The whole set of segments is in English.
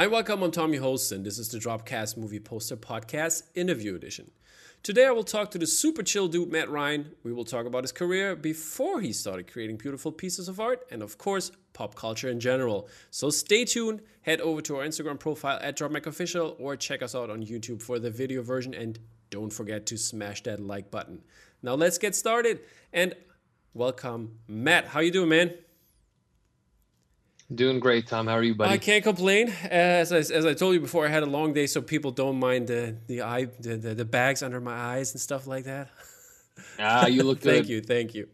Hi, welcome. I'm Tommy Host, and this is the Dropcast Movie Poster Podcast Interview Edition. Today, I will talk to the super chill dude Matt Ryan. We will talk about his career before he started creating beautiful pieces of art, and of course, pop culture in general. So stay tuned. Head over to our Instagram profile at DropMacOfficial or check us out on YouTube for the video version, and don't forget to smash that like button. Now let's get started. And welcome, Matt. How you doing, man? Doing great, Tom. How are you, buddy? I can't complain. As I, as I told you before, I had a long day, so people don't mind the the eye the, the, the bags under my eyes and stuff like that. Ah, you look good. thank you, thank you.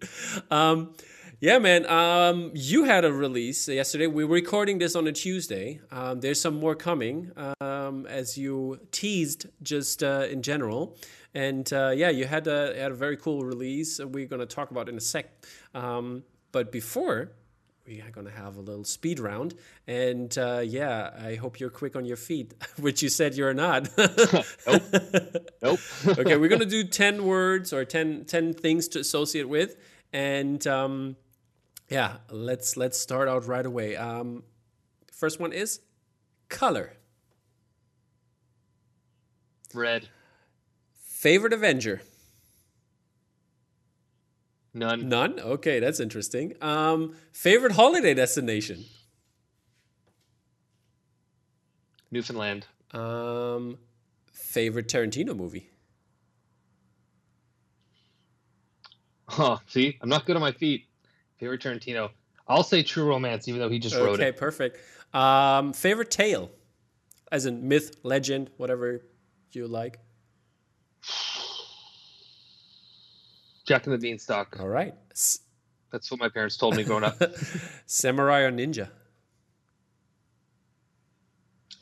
Um, yeah, man. Um, you had a release yesterday. We were recording this on a Tuesday. Um, there's some more coming, um, as you teased just uh, in general. And uh, yeah, you had a had a very cool release. We're gonna talk about in a sec. Um, but before we are going to have a little speed round. And uh, yeah, I hope you're quick on your feet, which you said you're not. nope. Nope. okay, we're going to do 10 words or 10, 10 things to associate with. And um, yeah, let's let's start out right away. Um, first one is color. Red. Favorite Avenger. None. None. Okay, that's interesting. Um, favorite holiday destination. Newfoundland. Um, favorite Tarantino movie. Oh, see, I'm not good on my feet. Favorite Tarantino. I'll say True Romance, even though he just wrote it. Okay, perfect. Um, favorite tale, as in myth, legend, whatever you like. Jack and the Beanstalk. All right. That's what my parents told me growing up. Samurai or ninja?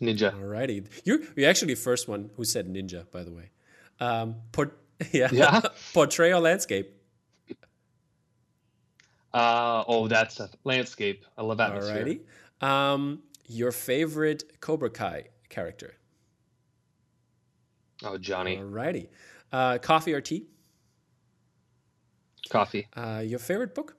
Ninja. Alrighty. You're you're actually the first one who said ninja, by the way. Um, port- yeah. Yeah? Portray or landscape? Uh, oh, that's a landscape. I love atmosphere. Alrighty. Um, your favorite Cobra Kai character? Oh, Johnny. Alrighty. Uh, coffee or tea? Coffee. Uh, your favorite book?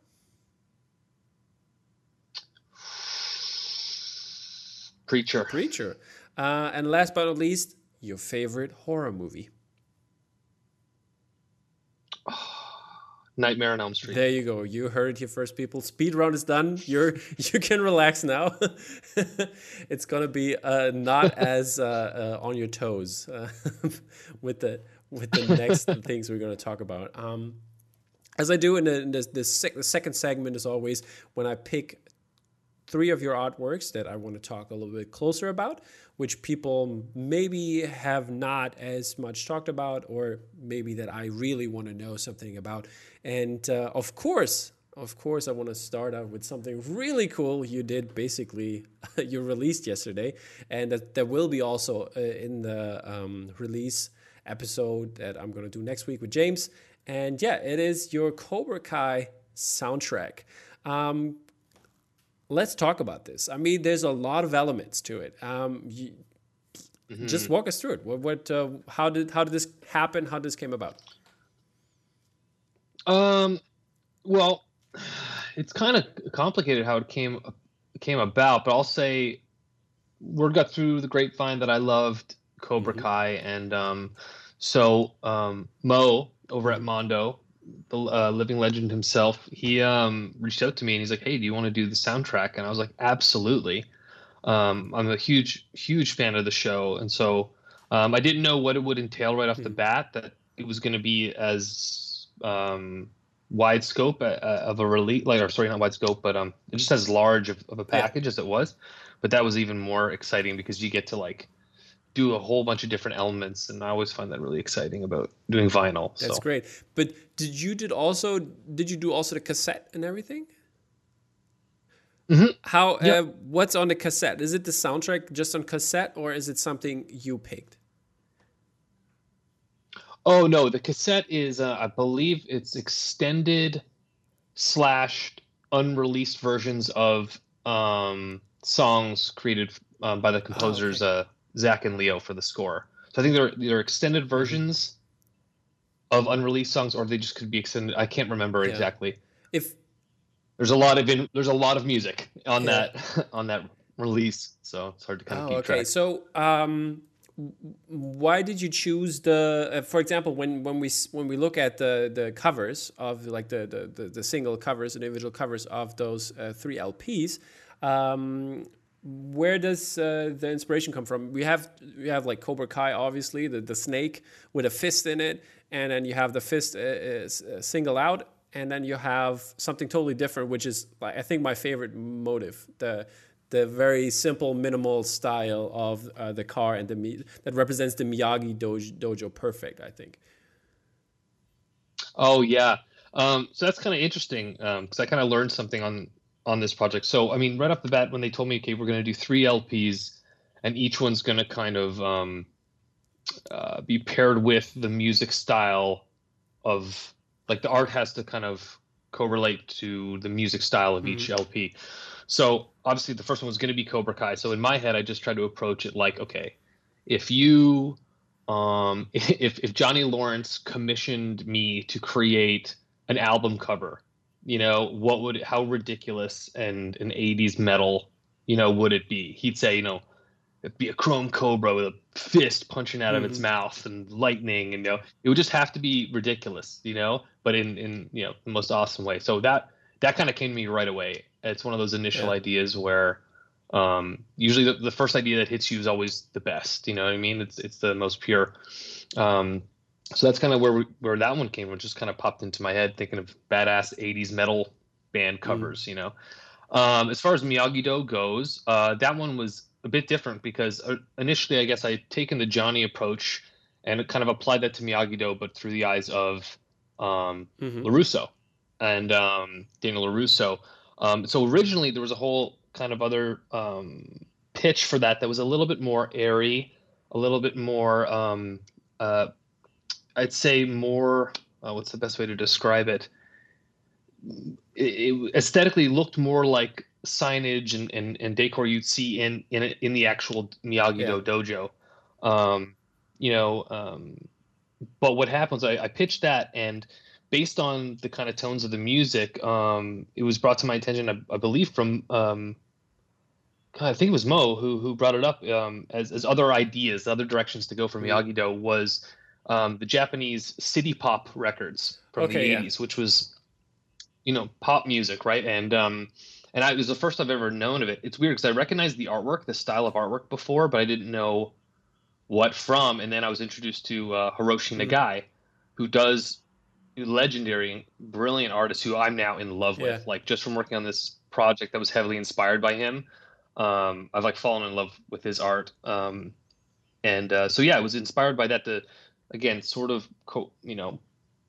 Preacher. Preacher. Uh, and last but not least, your favorite horror movie? Nightmare on Elm Street. There you go. You heard it here first, people. Speed round is done. You're you can relax now. it's gonna be uh, not as uh, uh, on your toes uh, with the with the next things we're gonna talk about. Um, as I do in the, in the, the, sec- the second segment, is always when I pick three of your artworks that I want to talk a little bit closer about, which people maybe have not as much talked about, or maybe that I really want to know something about. And uh, of course, of course, I want to start out with something really cool you did basically, you released yesterday, and that, that will be also uh, in the um, release episode that I'm going to do next week with James. And yeah, it is your Cobra Kai soundtrack. Um, let's talk about this. I mean, there's a lot of elements to it. Um, you, Mm-hmm. Just walk us through it. What, what uh, how did how did this happen? How did this came about? Um, well, it's kind of complicated how it came came about, but I'll say word got through the grapevine that I loved Cobra Mhm. Kai, and um, so um, Mo over at Mondo, the uh, living legend himself, he um, reached out to me and he's like, "Hey, do you want to do the soundtrack?" And I was like, "Absolutely." Um, I'm a huge huge fan of the show, and so um, I didn't know what it would entail right off the Mhm. bat. That it was going to be as um, wide scope uh, of a release, like or sorry, not wide scope, but um, just as large of, of a Yeah. package as it was. But that was even more exciting because you get to like do a whole bunch of different elements, and I always find that really exciting about doing vinyl. That's so. great. But did you did also did you do also the cassette and everything? Mhm. How Yeah. uh, what's on the cassette? Is it the soundtrack just on cassette, or is it something you picked? Oh no, the cassette is uh, I believe it's extended slash unreleased versions of um, songs created um, by the composers uh, Zach and Leo for the score. So I think they're they're extended versions of unreleased songs, or they just could be extended. I can't remember Yeah. exactly. If There's a lot of in, there's a lot of music on Yeah. that on that release, so it's hard to kind of Oh, keep okay. track. So, um, why did you choose the? Uh, for example, when when we when we look at the the covers of like the the, the, the single covers, and individual covers of those uh, three LPs. Um, where does uh, the inspiration come from? We have we have like Cobra Kai, obviously the, the snake with a fist in it, and then you have the fist uh, uh, single out, and then you have something totally different, which is like I think my favorite motive the the very simple minimal style of uh, the car and the that represents the Miyagi dojo, dojo perfect. I think. Oh yeah. Um, so that's kind of interesting because I kind of learned something on on this project. So I mean, right off the bat, when they told me, okay, we're going to do three LPs, and each one's going to kind of um, uh, be paired with the music style of like the art has to kind of correlate to the music style of each LP. So obviously, the first one was going to be Cobra Kai. So in my head, I just tried to approach it like, okay, if you um, if if Johnny Lawrence commissioned me to create an album cover, you know, what would how ridiculous and an 80s metal, you know, would it be? He'd say, you know, it'd be a chrome cobra with a fist punching out of its Mhm. mouth and lightning and you know, it would just have to be ridiculous, you know, but in in you know, the most awesome way. So that that kind of came to me right away. It's one of those initial Yeah. ideas where um usually the, the first idea that hits you is always the best you know what i mean it's it's the most pure um so that's kind of where we, where that one came from just kind of popped into my head thinking of badass 80s metal band covers you know um as far as miyagi do goes uh that one was a bit different because uh, initially i guess i had taken the johnny approach and kind of applied that to miyagi do but through the eyes of um Mhm. LaRusso and um, Daniel LaRusso. Um, so originally there was a whole kind of other um, pitch for that that was a little bit more airy, a little bit more, um, uh, I'd say more, uh, what's the best way to describe it? It, it aesthetically looked more like signage and, and, and decor you'd see in, in, in the actual Miyagi-Do dojo. Um, you know, um, but what happens, I, I pitched that and based on the kind of tones of the music, um, it was brought to my attention, I, I believe, from um, God, I think it was Mo who who brought it up um, as as other ideas, other directions to go for Miyagi Do was um, the Japanese city pop records from Okay, the yeah. '80s, which was you know pop music, right? And um, and I, it was the first I've ever known of it. It's weird because I recognized the artwork, the style of artwork before, but I didn't know what from. And then I was introduced to uh, Hiroshi Mhm. Nagai, who does legendary, brilliant artist who I'm now in love with. Yeah. Like just from working on this project that was heavily inspired by him, um, I've like fallen in love with his art. Um, and uh, so yeah, I was inspired by that to again sort of co- you know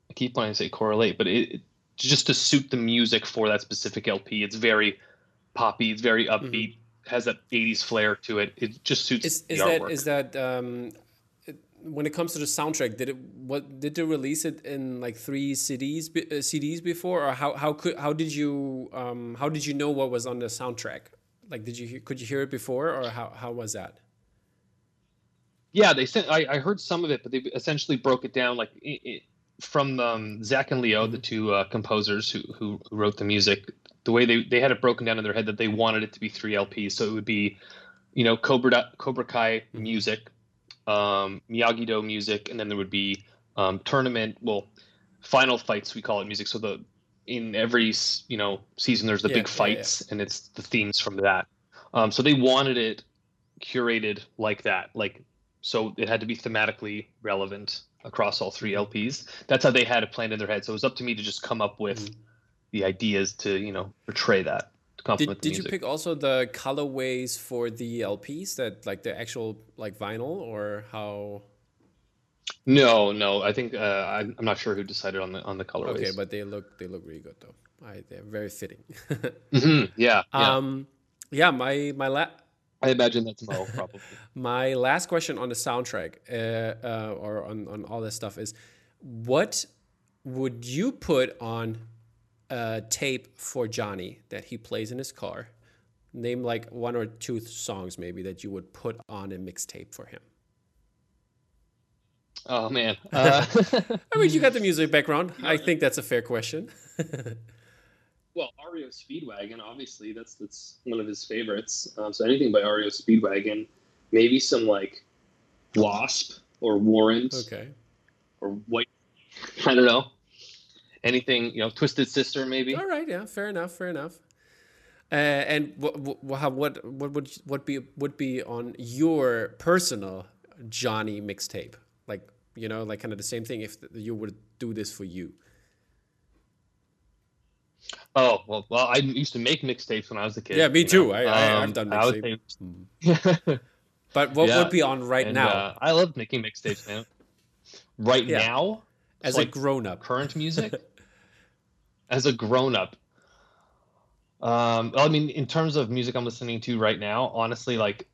I keep wanting to say correlate, but it, it just to suit the music for that specific LP. It's very poppy. It's very upbeat. Has that '80s flair to it. It just suits Is the is that artwork. is that um, when it comes to the soundtrack? Did it what did they release it in like three CDs uh, CDs before, or how how could how did you um, how did you know what was on the soundtrack? Like, did you could you hear it before, or how how was that? Yeah, they sent. I, I heard some of it, but they essentially broke it down like i i from um, Zach and Leo, the two uh, composers who, who who wrote the music. The way they they had it broken down in their head that they wanted it to be three LPs, so it would be, you know, Cobra Cobra Kai music, um, Miyagi Do music, and then there would be um, tournament. Well, final fights we call it music. So the in every you know season there's the Yeah, big yeah, yeah. fights, and it's the themes from that. Um, so they wanted it curated like that, like so it had to be thematically relevant across all three LPs. That's how they had it planned in their head. So it was up to me to just come up with Mhm. the ideas to you know portray that to complement Did, did you pick also the colorways for the LPs that like the actual like vinyl or how? no, no. I think uh, I'm, I'm not sure who decided on the on the colorways. Okay, but they look they look really good though. I, they're very fitting. Mhm, yeah, yeah. um, yeah, my my la- I imagine that's Mo probably. My last question on the soundtrack uh, uh, or on, on all this stuff is what would you put on a tape for Johnny that he plays in his car? Name like one or two songs maybe that you would put on a mixtape for him. oh man. Uh, I mean, you got the music background. I think that's a fair question. Well, REO Speedwagon, obviously, that's that's one of his favorites. Um, so anything by REO Speedwagon, maybe some like Wasp or Warrant Okay. or White. I don't know. Anything, you know, Twisted Sister, maybe. All right. Yeah. Fair enough. Fair enough. Uh, and what what what what would what be would be on your personal Johnny mixtape? Like you know, like kind of the same thing. If you would do this for you. Oh well, well, I used to make mixtapes when I was a kid. Yeah, me too. know. I- I- I've Um, done I would mixtape. say- But what Yeah, would be on right and, now uh, I love making mixtapes now. Right Yeah. now, as like a grown up? current music, as a grown up. Um, I mean, in terms of music I'm listening to right now, honestly, like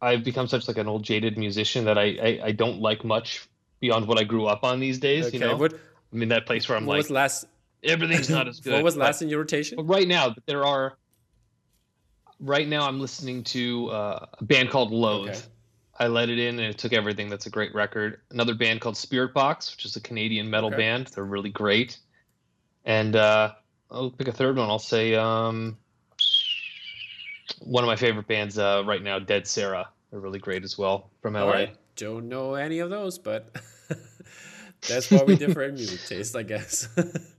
I've become such like an old jaded musician that I I, I don't like much beyond what I grew up on these days. Okay. You know, What I'm in that place where I'm what like was last? Everything's not as good. What was but- last in your rotation? but right now, there are. Right now, I'm listening to uh, a band called Loathe. Okay. I let it in and it took everything. That's a great record. Another band called Spiritbox, which is a Canadian metal Okay. band. They're really great. And uh, I'll pick a third one. I'll say um, one of my favorite bands uh, right now, Dead Sara. They're really great as well from LA. All right. Don't know any of those, but that's why we differ in music taste, I guess.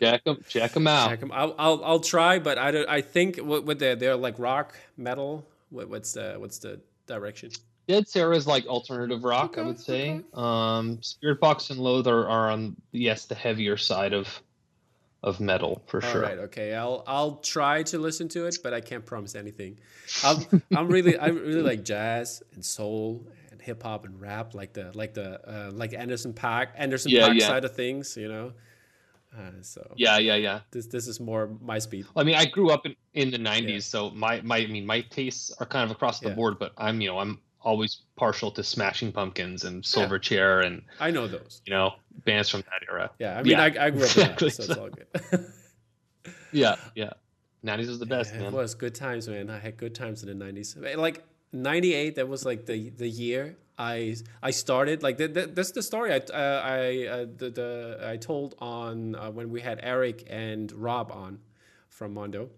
Check them, check them out. Check 'em. I'll, I'll I'll try, but I don't. I think what what they're they're like rock metal. What, what's the what's the direction? Dead Sara is like alternative rock, I would say. okay. Um, Spiritbox and Loathe are, are on yes the heavier side of of metal for All sure. right, okay. I'll I'll try to listen to it, but I can't promise anything. I'm I'm really I really like jazz and soul and hip hop and rap, like the like the uh, like Anderson Paak Anderson Yeah, Paak yeah. side of things, you know. Uh, so Yeah, yeah, yeah. this this is more my speed. I mean, I grew up in, in the '90s, Yeah. so my my I mean my tastes are kind of across the Yeah. board. But I'm you know I'm always partial to Smashing Pumpkins and Silverchair and I know those. you know bands from that era. Yeah, I mean Yeah, I, I grew up in that, so it's all good. Yeah, yeah. '90s was the best, Yeah, It man. was good times, man. I had good times in the nineties. Like '98, that was like the the year I I started. Like that, that, that's the story I uh, I uh, the, the I told on uh, when we had Eric and Rob on from Mondo,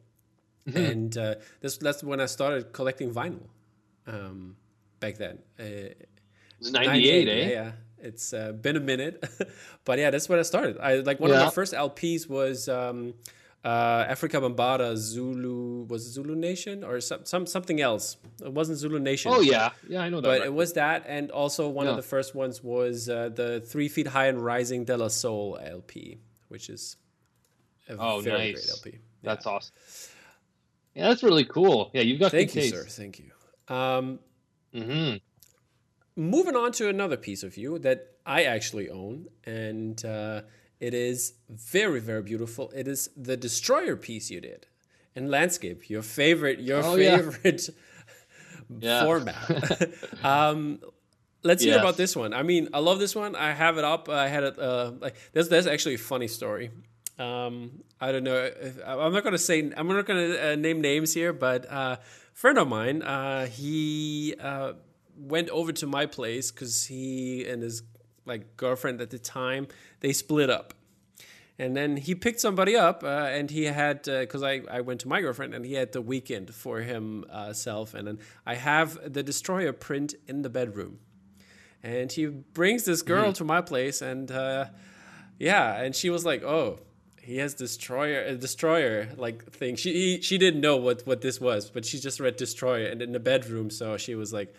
Mhm. and uh, this that's when I started collecting vinyl. Um, back then, uh, It was '98, eh? yeah, yeah. It's uh, been a minute, but yeah, that's when I started. I like one of Yeah. my first LPs was um, uh, Afrika Bambaataa Zulu was it Zulu Nation or some, some something else. It wasn't Zulu Nation. Oh yeah, yeah, I know that. But record. it was that, and also one of the first ones was uh, the Three Feet High and Rising De La Soul LP, which is a Oh, very nice. great LP. That's awesome. Yeah, that's really cool. Yeah, you've got Thank you, taste. sir. Thank you. Um, hmm moving on to another piece of you that I actually own, and uh, it is very, very beautiful. It is the Destroyer piece you did in landscape. Your favorite, your Oh, favorite Yeah. format. um, let's hear Yes. about this one. I mean, I love this one. I have it up. I had it. Uh, like there's there's actually a funny story. Um, I don't know. If, I'm not gonna say. I'm not gonna uh, name names here, but uh, a friend of mine, uh, he uh, went over to my place because he and his like girlfriend at the time they split up. And then he picked somebody up, uh, and he had because I, I went to my girlfriend, and he had the weekend for himself, and then I have the destroyer print in the bedroom, and he brings this girl to my place, and uh, yeah, and she was like, oh, he has destroyer, a destroyer like thing. She he, she didn't know what what this was, but she just read destroyer, and in the bedroom, so she was like.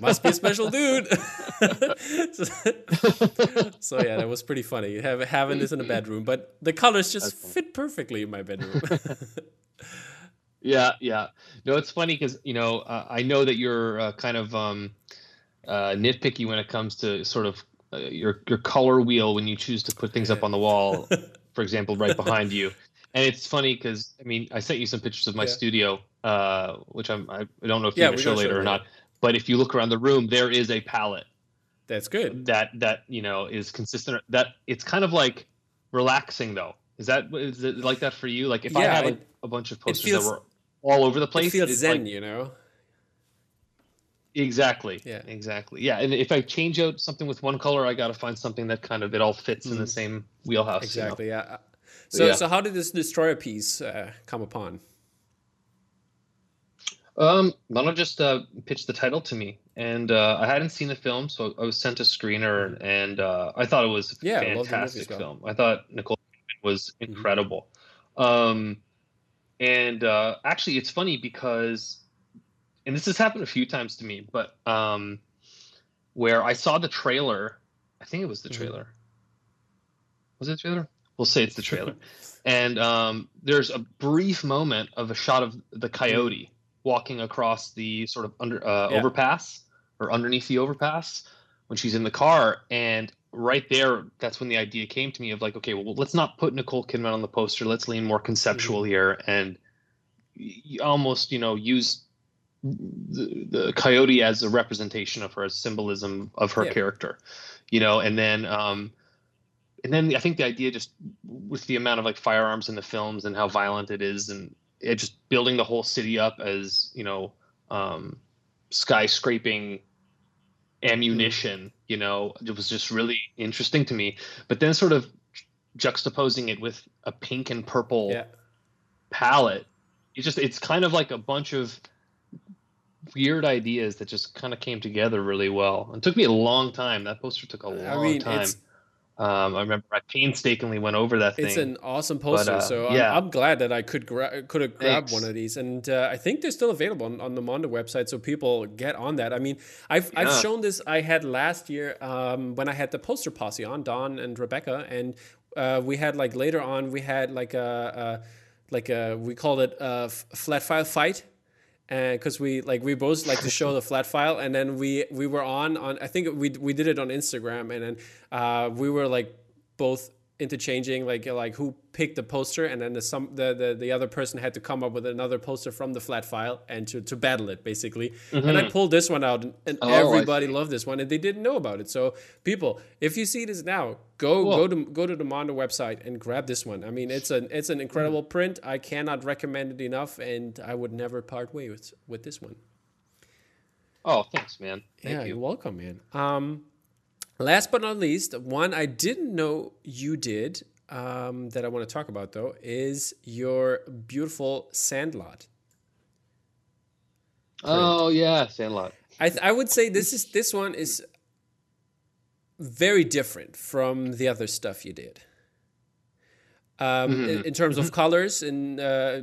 Must be a special dude. so, so, yeah, that was pretty funny. Have, having this in a bedroom, but the colors just fit perfectly in my bedroom. Yeah, yeah. No, it's funny because you know uh, I know that you're uh, kind of um, uh, nitpicky when it comes to sort of uh, your your color wheel when you choose to put things up on the wall. for example, right behind you. And it's funny because I mean I sent you some pictures of my Yeah. studio, uh, which I'm I don't know if Yeah, you're gonna show later or not. But if you look around the room, there is a palette That's good. that that you know is consistent. That it's kind of like relaxing though. Is that is it like that for you? Like if I Yeah, had like, a bunch of posters feels- that were all over the place, It feels zen, like- you know. Exactly. Yeah. Exactly. Yeah. And if I change out something with one color, I got to find something that kind of it all fits in the Mhm. same wheelhouse. you know? Exactly. Yeah. so Yeah. so how did this destroyer piece uh, come upon? Um, Mondo just uh, pitched the title to me, and uh, I hadn't seen the film, so I was sent a screener, and uh, I thought it was a Yeah, fantastic film. I thought Nicole was Mhm. incredible. Um, and uh, actually, it's funny because, and this has happened a few times to me, but um, where I saw the trailer, I think it was the Mhm. trailer. Was it the trailer? We'll say it's the trailer. and um, there's a brief moment of a shot of the coyote walking across the sort of under uh, Yeah. overpass or underneath the overpass when she's in the car and right there that's when the idea came to me of like okay well let's not put nicole kidman on the poster let's lean more conceptual here and almost you know use the, the coyote as a representation of her as symbolism of her Yeah. character you know and then um and then i think the idea just with the amount of like firearms in the films and how violent it is and it just building the whole city up as you know um skyscraping ammunition you know it was just really interesting to me. But then sort of juxtaposing it with a pink and purple Yeah, palette it just it's kind of like a bunch of weird ideas that just kind of came together really well. And took me a long time. That poster took a long I mean time. it's um, i remember i painstakingly went over that thing it's an awesome poster. uh, so I'm, yeah. I'm glad that I could gra- could have grabbed Thanks. one of these, and uh, I think they're still available on, on the Mondo website, so people get on that. I mean, I've I've shown this. I had last year um, when I had the poster posse on Don and Rebecca, and uh, we had like later on we had like a, a like a we called it a f- flat file fight because we like we both like to show the flat file and then we we were on on i think we we did it on instagram and then uh we were like both interchanging like like who picked the poster and then the some the, the the other person had to come up with another poster from the flat file and to to battle it basically. And i pulled this one out and, and Mm-hmm. Oh, everybody loved this one and they didn't know about it. So people if you see this now go Cool. go to go to the mondo website and grab this one. I mean it's an it's an incredible print. I cannot recommend it enough and i would never part way with, with this one. Oh thanks man. Thank yeah, you. you're welcome, man. Um, last but not least, one I didn't know you did um, that I want to talk about though is your beautiful Sandlot. oh yeah sandlot I th- I would say this is this one is very different from the other stuff you did. Um, in, in terms of colors and uh,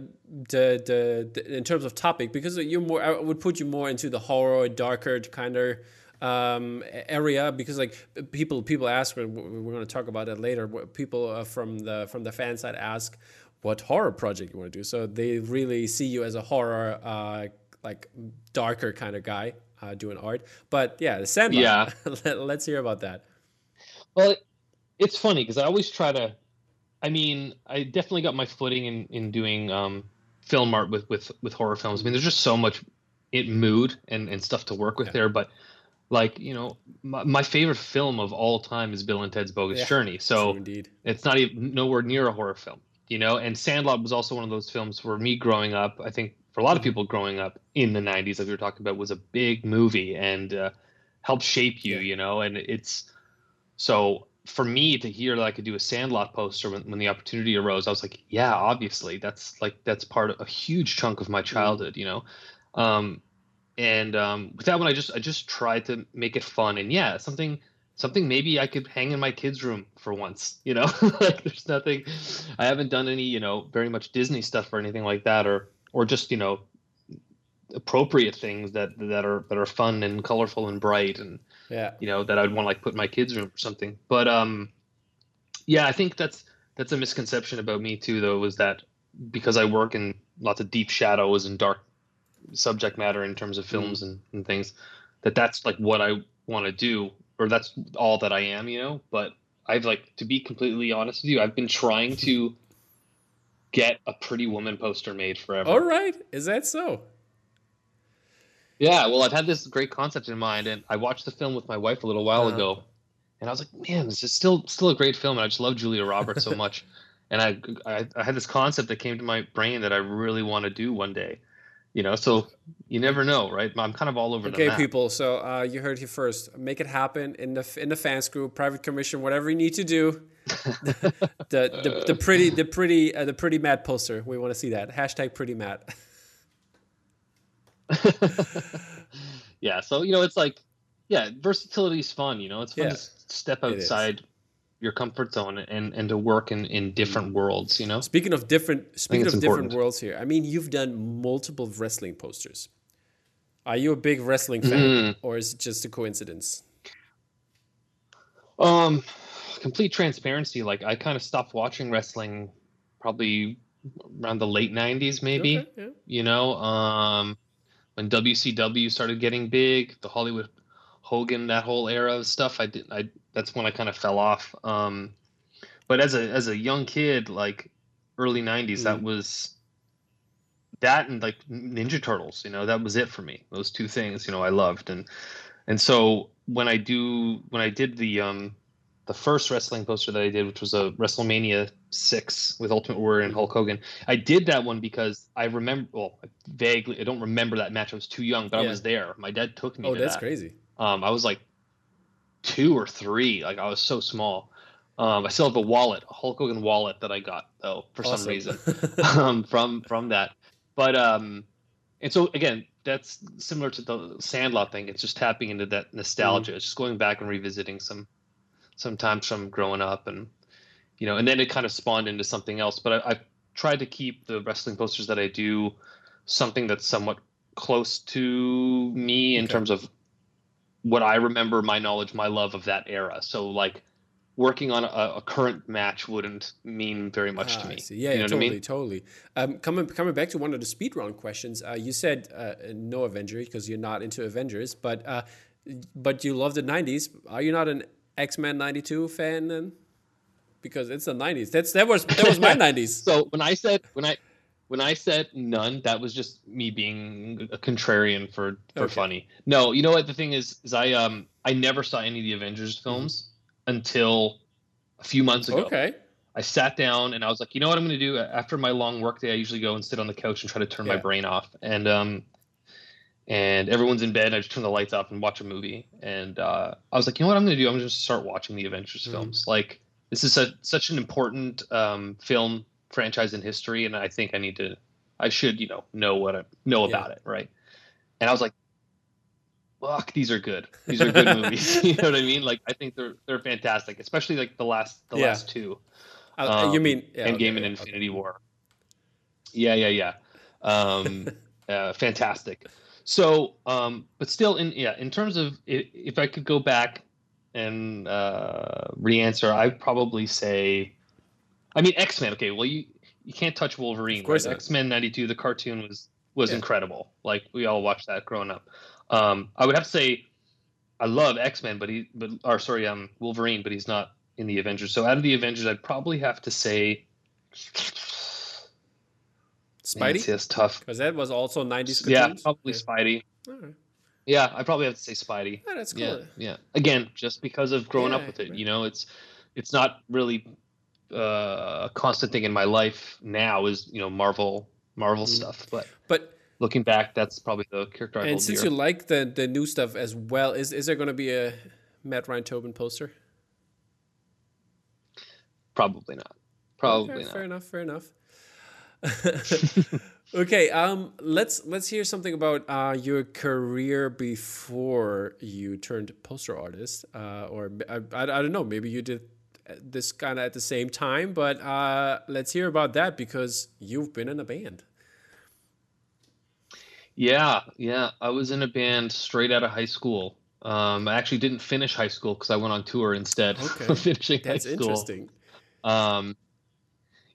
the, the, the in terms of topic, because you're more, I would put you more into the horror, darker kind of um, area. Because like people people ask, we're, we're going to talk about that later. People uh, from the from the fan side ask what horror project you want to do. So they really see you as a horror, uh, like darker kind of guy uh, doing art. But yeah, the Sandlot. Yeah. Let, let's hear about that. Well, it's funny because I always try to. I mean, I definitely got my footing in in doing um, film art with with with horror films. I mean, there's just so much it mood and and stuff to work with Yeah. there. But like you know, my, my favorite film of all time is Bill and Ted's Bogus Yeah. Journey. So indeed. it's not even nowhere near a horror film, you know. And Sandlot was also one of those films for me growing up, I think for a lot of people growing up in the '90s, like we were talking about, was a big movie and uh, helped shape you, Yeah. you know. And it's so for me to hear that I could do a Sandlot poster when, when the opportunity arose, I was like, yeah, obviously that's like that's part of a huge chunk of my childhood, you know. Um, and um, with that one, I just I just tried to make it fun and yeah, something something maybe I could hang in my kids' room for once, you know. like there's nothing, I haven't done any you know very much Disney stuff or anything like that, or or just you know appropriate things that that are that are fun and colorful and bright and Yeah. you know that I'd want to like put in my kids' room or something. But um, yeah, I think that's that's a misconception about me too, though, was that because I work in lots of deep shadows and dark subject matter in terms of films and, and things, that that's like what I want to do, or that's all that I am, you know. But I've like to be completely honest with you, I've been trying to get a Pretty Woman poster made forever. All right. Is that so? Yeah, well, I've had this great concept in mind, and I watched the film with my wife a little while Uh-huh. ago, and I was like, "Man, this is still still a great film." And I just love Julia Roberts so much, and I, I I had this concept that came to my brain that I really want to do one day, you know. So you never know, right? I'm kind of all over the Okay, map. people. So uh, you heard here first. Make it happen in the in the fans group, private commission, whatever you need to do. the, the the pretty the pretty uh, the pretty Matt poster. We want to see that hashtag pretty Matt. yeah, so you know, it's like, yeah, versatility is fun. You know, it's fun Yeah. to step outside your comfort zone and and to work in in different worlds. You know, Speaking of different speaking of it's different important. worlds here, I mean, you've done multiple wrestling posters. Are you a big wrestling fan, Mm. or is it just a coincidence? um, complete transparency. Like I kind of stopped watching wrestling probably around the late '90s, maybe. Okay, yeah. you know um when wcw started getting big the hollywood hogan that whole era of stuff i did i that's when i kind of fell off um but as a as a young kid like early 90s that Mhm. was that and like ninja turtles you know that was it for me those two things you know i loved and and so when i do when i did the um the first wrestling poster that i did which was a wrestlemania 6 with ultimate warrior and hulk hogan I did that one because I remember, well, vaguely, I don't remember that match. I was too young, but Yeah. I was there. My dad took me Oh, to that's that. crazy. Um, I was like two or three. Like I was so small. Um, I still have a wallet, a Hulk Hogan wallet that I got though for some reason um, from from that. But um, and so again, that's similar to the Sandlot thing. It's just tapping into that nostalgia. It's just going back and revisiting some some times from growing up, and you know, and then it kind of spawned into something else. But I, I tried to keep the wrestling posters that I do something that's somewhat close to me in Okay. terms of what I remember, my knowledge, my love of that era. So like working on a, a current match wouldn't mean very much Ah, to me. Yeah, you yeah know totally, what I mean? totally. Um, coming coming back to one of the speed round questions, uh, you said uh, no Avengers because you're not into Avengers, but uh, but you love the '90s. Are you not an X Men '92 fan then? Because it's the '90s. That's that was that was my '90s. So when I said when I when I said none, that was just me being a contrarian for for Okay. funny. No, you know what the thing is is I um I never saw any of the Avengers films until a few months ago. Okay. I sat down and I was like, you know what I'm going to do after my long work day. I usually go and sit on the couch and try to turn my brain off. And um, and everyone's in bed. I just turn the lights off and watch a movie. And uh, I was like, you know what I'm going to do? I'm going to just start watching the Avengers Mhm. films. Like this is a, such an important um, film franchise in history, and I think I need to, I should, you know, know what I know Yeah. about it, right? And I was like. Fuck, these are good. These are good movies. you know what I mean? Like, I think they're they're fantastic, especially like the last the Yeah. last two. Uh, you Um, mean yeah, Endgame okay, and Infinity okay. War. Yeah, yeah, yeah. Um, uh, fantastic. So, um, but still, in yeah, in terms of if, if I could go back and uh, re-answer, I'd probably say, I mean, X Men. Okay, well, you you can't touch Wolverine. Of course right? X Men '92, the cartoon was was Yeah. incredible. Like we all watched that growing up. Um, I would have to say, I love X Men, but he, but or sorry, um, Wolverine, but he's not in the Avengers. So out of the Avengers, I'd probably have to say, Man, Spidey see, that's tough. because that was also '90s. Yeah, cartoons? probably Yeah. Spidey. Right. Yeah, I probably have to say Spidey. Yeah, that's cool. Yeah, yeah. Again, just because of growing Yeah, up with it, right. you know, it's it's not really uh, a constant thing in my life now. Is you know Marvel Marvel Mhm. stuff, but But looking back, that's probably the character I and since dear. you like the the new stuff as well, is is there going to be a Matt Ryan Tobin poster? Probably not. Probably Okay, not. Fair enough. Fair enough. okay. Um. Let's let's hear something about uh, your career before you turned poster artist, uh, or I, I, I don't know. Maybe you did this kind of at the same time, but uh, let's hear about that because you've been in a band. Yeah, yeah. I was in a band straight out of high school. Um, I actually didn't finish high school because I went on tour instead Okay. of finishing That's high school. That's interesting. Um,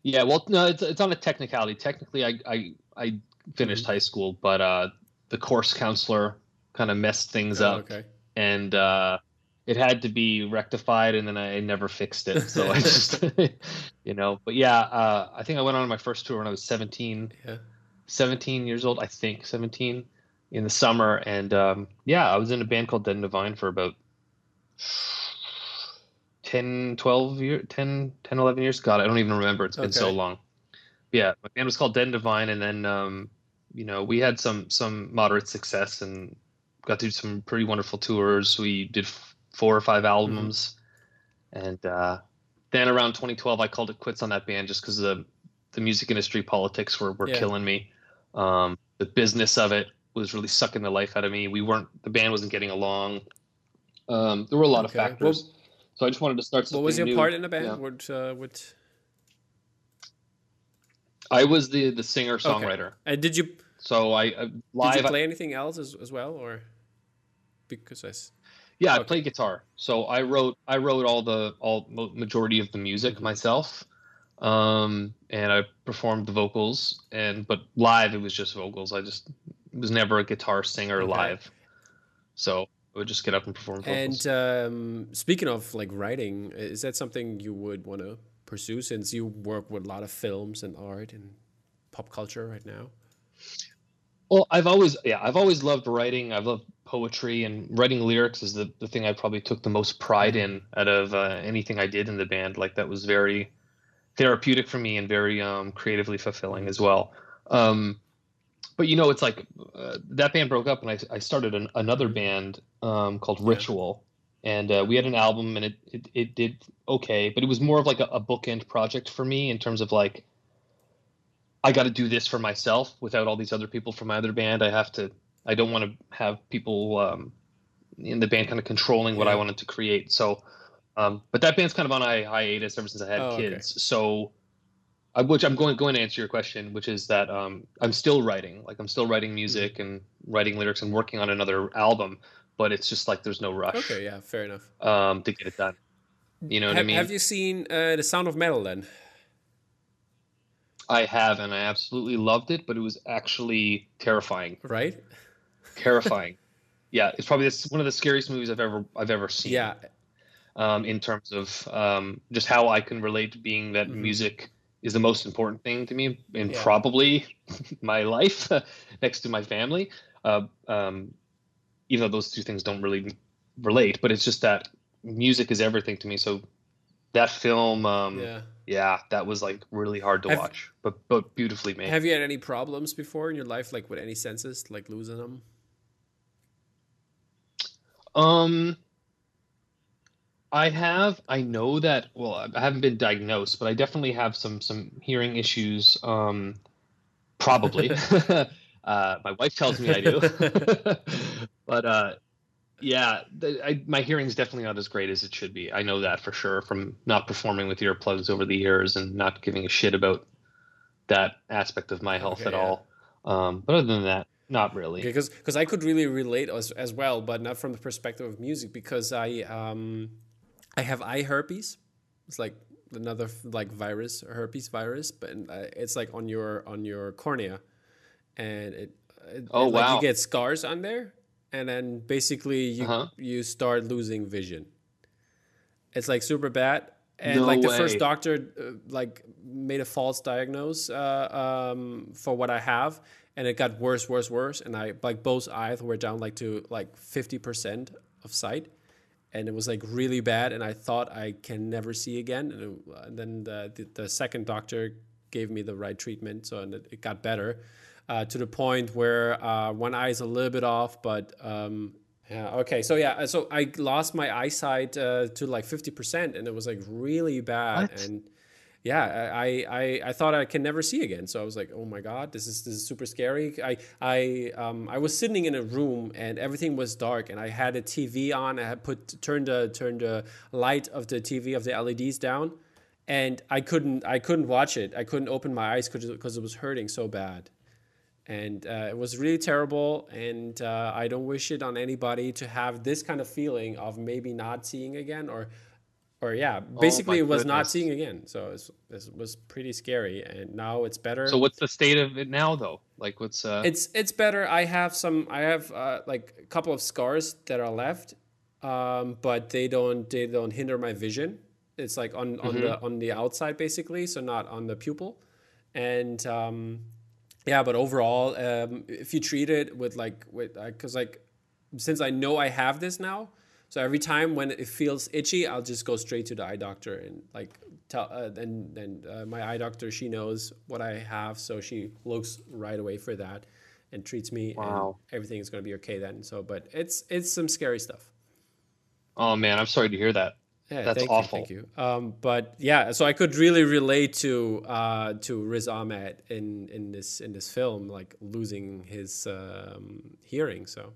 yeah, well, no, it's it's on a technicality. Technically, I I, I finished Mhm. high school, but uh, the course counselor kind of messed things Oh, up, okay. and uh, it had to be rectified, and then I never fixed it. So I just, you know, but yeah, uh, I think I went on my first tour when I was 17, Yeah. 17 years old, I think 17 in the summer. And um, yeah, I was in a band called Dead and Divine for about 10, 12 years, 10, 10, 11 years. God, I don't even remember. It's been so Okay. long. Yeah, my band was called Dead and Divine. And then, um, you know, we had some, some moderate success and got to do some pretty wonderful tours. We did f- four or five albums. And uh, then around 2012, I called it quits on that band just because the the music industry politics were were Yeah. killing me. Um, the business of it was really sucking the life out of me. We weren't the band wasn't getting along. Um, there were a lot Okay. of factors. so I just wanted to start something What was your new. part in the band? Yeah. What uh, what? I was the the singer songwriter. And did you So I, I did live. you play anything else as, as well, or because I Yeah, I play guitar. So I wrote I wrote all the all majority of the music myself, um, and I performed the vocals. And but live it was just vocals. I just was never a guitar singer Okay. live. So I would just get up and perform vocals. And um, speaking of like writing, is that something you would want to pursue since you work with a lot of films and art and pop culture right now? Well, I've always yeah I've always loved writing. I've loved poetry and writing lyrics is the the thing I probably took the most pride in out of uh, anything I did in the band. Like that was very therapeutic for me and very um, creatively fulfilling as well. Um, but you know, it's like uh, that band broke up, and I, I started an, another band um, called. Ritual, and uh, we had an album, and it, it it did okay, but it was more of like a, a bookend project for me in terms of like I got to do this for myself without all these other people from my other band. I have to. I don't want to have people um, in the band kind of controlling what I wanted to create. So, um, but that band's kind of on a hiatus ever since I had Oh, okay. kids. So, I, which I'm going going to answer your question, which is that um, I'm still writing. Like I'm still writing music and writing lyrics and working on another album. But it's just like there's no rush Okay, yeah, fair enough. um, to get it done. You know what have, I mean? have you seen uh, the Sound of Metal then? I have, and I absolutely loved it. But it was actually terrifying. Right? terrifying. yeah, it's probably this, one of the scariest movies I've ever I've ever seen. Yeah, Um, in terms of um, just how I can relate to being that Mhm. music is the most important thing to me, and Yeah. probably my life next to my family. Uh, um, even though those two things don't really relate, but it's just that music is everything to me. So that film, um, yeah. Yeah. that was like really hard to Have- watch, but but beautifully made. Have you had any problems before in your life, like with any senses, like losing them? Um, I have. I know that. Well, I haven't been diagnosed, but I definitely have some some hearing issues. Um, probably. uh, my wife tells me I do. but uh, yeah, the, I, my hearing's definitely not as great as it should be. I know that for sure from not performing with earplugs over the years and not giving a shit about that aspect of my health Okay, at yeah. all. Um, but other than that, not really. because because I could really relate as, as well, but not from the perspective of music because I um I have eye herpes. It's like another like virus, herpes virus, but uh, it's like on your on your cornea, and it, it Oh, like wow. you get scars on there, and then basically you Uh-huh. you start losing vision. It's like super bad. And No like the way. first doctor, uh, like made a false diagnose uh, um, for what I have, and it got worse, worse, worse. And I like both eyes were down like to like fifty percent of sight, and it was like really bad. And I thought I can never see again. And, it, and then the, the the second doctor gave me the right treatment, so and it, it got better uh, to the point where uh, one eye is a little bit off, but um, yeah, okay. So yeah, so I lost my eyesight uh, to like fifty percent, and it was like really bad. What? And yeah, I, I I thought I can never see again. So I was like, oh my god, this is this is super scary. I I um I was sitting in a room and everything was dark, and I had a TV on. I had put turned the turned the light of the TV of the LEDs down, and I couldn't I couldn't watch it. I couldn't open my eyes because it was hurting so bad and uh, it was really terrible. And uh, i don't wish it on anybody to have this kind of feeling of maybe not seeing again or or yeah basically it was not seeing again. So it's, it was pretty scary. And now it's better. So what's the state of it now, though? Like, what's uh? it's it's better. I have some i have uh, like a couple of scars that are left um, but they don't they don't hinder my vision. It's like on on the on the outside basically so not on the pupil. And um, yeah but overall um, if you treat it with like with because like since i know i have this now so every time when it feels itchy i'll just go straight to the eye doctor and like tell uh, and then uh, my eye doctor she knows what i have so she looks right away for that and treats me Wow. and everything is going to be okay then so but it's it's some scary stuff Oh man, I'm sorry to hear that. Yeah, That's thank awful. You, thank you. Um, but yeah, so I could really relate to uh, to Riz Ahmed in in this in this film, like losing his um, hearing. So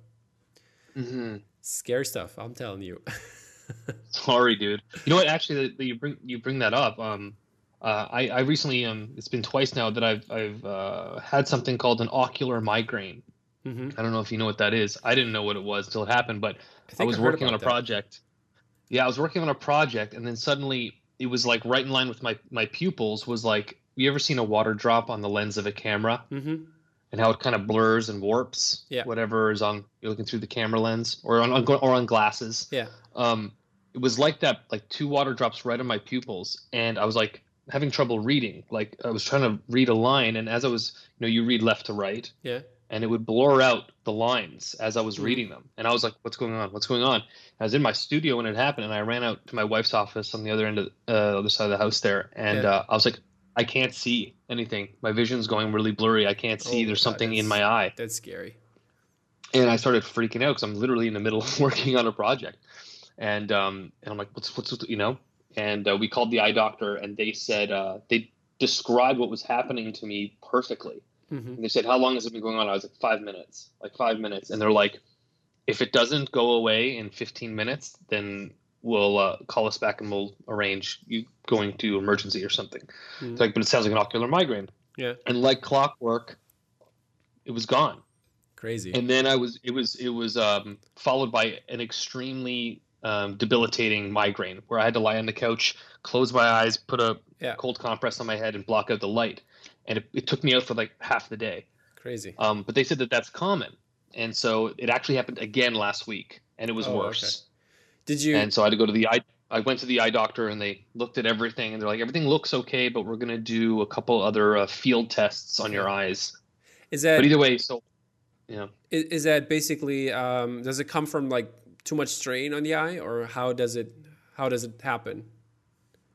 hmm scary stuff. I'm telling you. Sorry, dude. You know what? Actually, that you bring you bring that up. Um, uh, I I recently um, it's been twice now that I've I've uh, had something called an ocular migraine. hmm I don't know if you know what that is. I didn't know what it was until it happened, but I, think was I working on a that. project. Yeah, I was working on a project, and then suddenly it was like right in line with my my pupils. Was like, you ever seen a water drop on the lens of a camera hmm and how it kind of blurs and warps Yeah. whatever is on you're looking through the camera lens or on, on or on glasses. Yeah. Um, it was like that, like two water drops right on my pupils, and I was like having trouble reading. Like I was trying to read a line, and as I was, you know, you read left to right, Yeah. And it would blur out the lines as I was Mhm. reading them. And I was like, "What's going on? What's going on?" I was in my studio when it happened, and I ran out to my wife's office on the other end of the uh, other side of the house there, and Yeah. uh, I was like, "I can't see anything. My vision's going really blurry. I can't see. Oh, There's God, something in my eye." That's scary. and I started freaking out because I'm literally in the middle of working on a project, and um, and I'm like, what's what's you know, and uh, we called the eye doctor, and they said uh, they described what was happening to me perfectly. Hmm And they said, how long has it been going on? I was like, five minutes, like five minutes, and they're like, if it doesn't go away in 15 minutes, then we'll uh, call us back and we'll arrange you going to emergency or something. Mhm. Like, but it sounds like an ocular migraine. Yeah. And like clockwork, it was gone Crazy. and then I was it was it was um, followed by an extremely um, debilitating migraine where I had to lie on the couch, close my eyes, put a Yeah. cold compress on my head, and block out the light. And it, it took me out for like half the day. Crazy. Um, but they said that that's common, and so it actually happened again last week, and it was Oh, worse. Did you? And so I had to go to the eye. I went to the eye doctor, and they looked at everything, and they're like, everything looks okay, but we're gonna do a couple other uh, field tests on your eyes. is that But either way, so yeah. is, is that basically? Um, does it come from like too much strain on the eye, or how does it? How does it happen?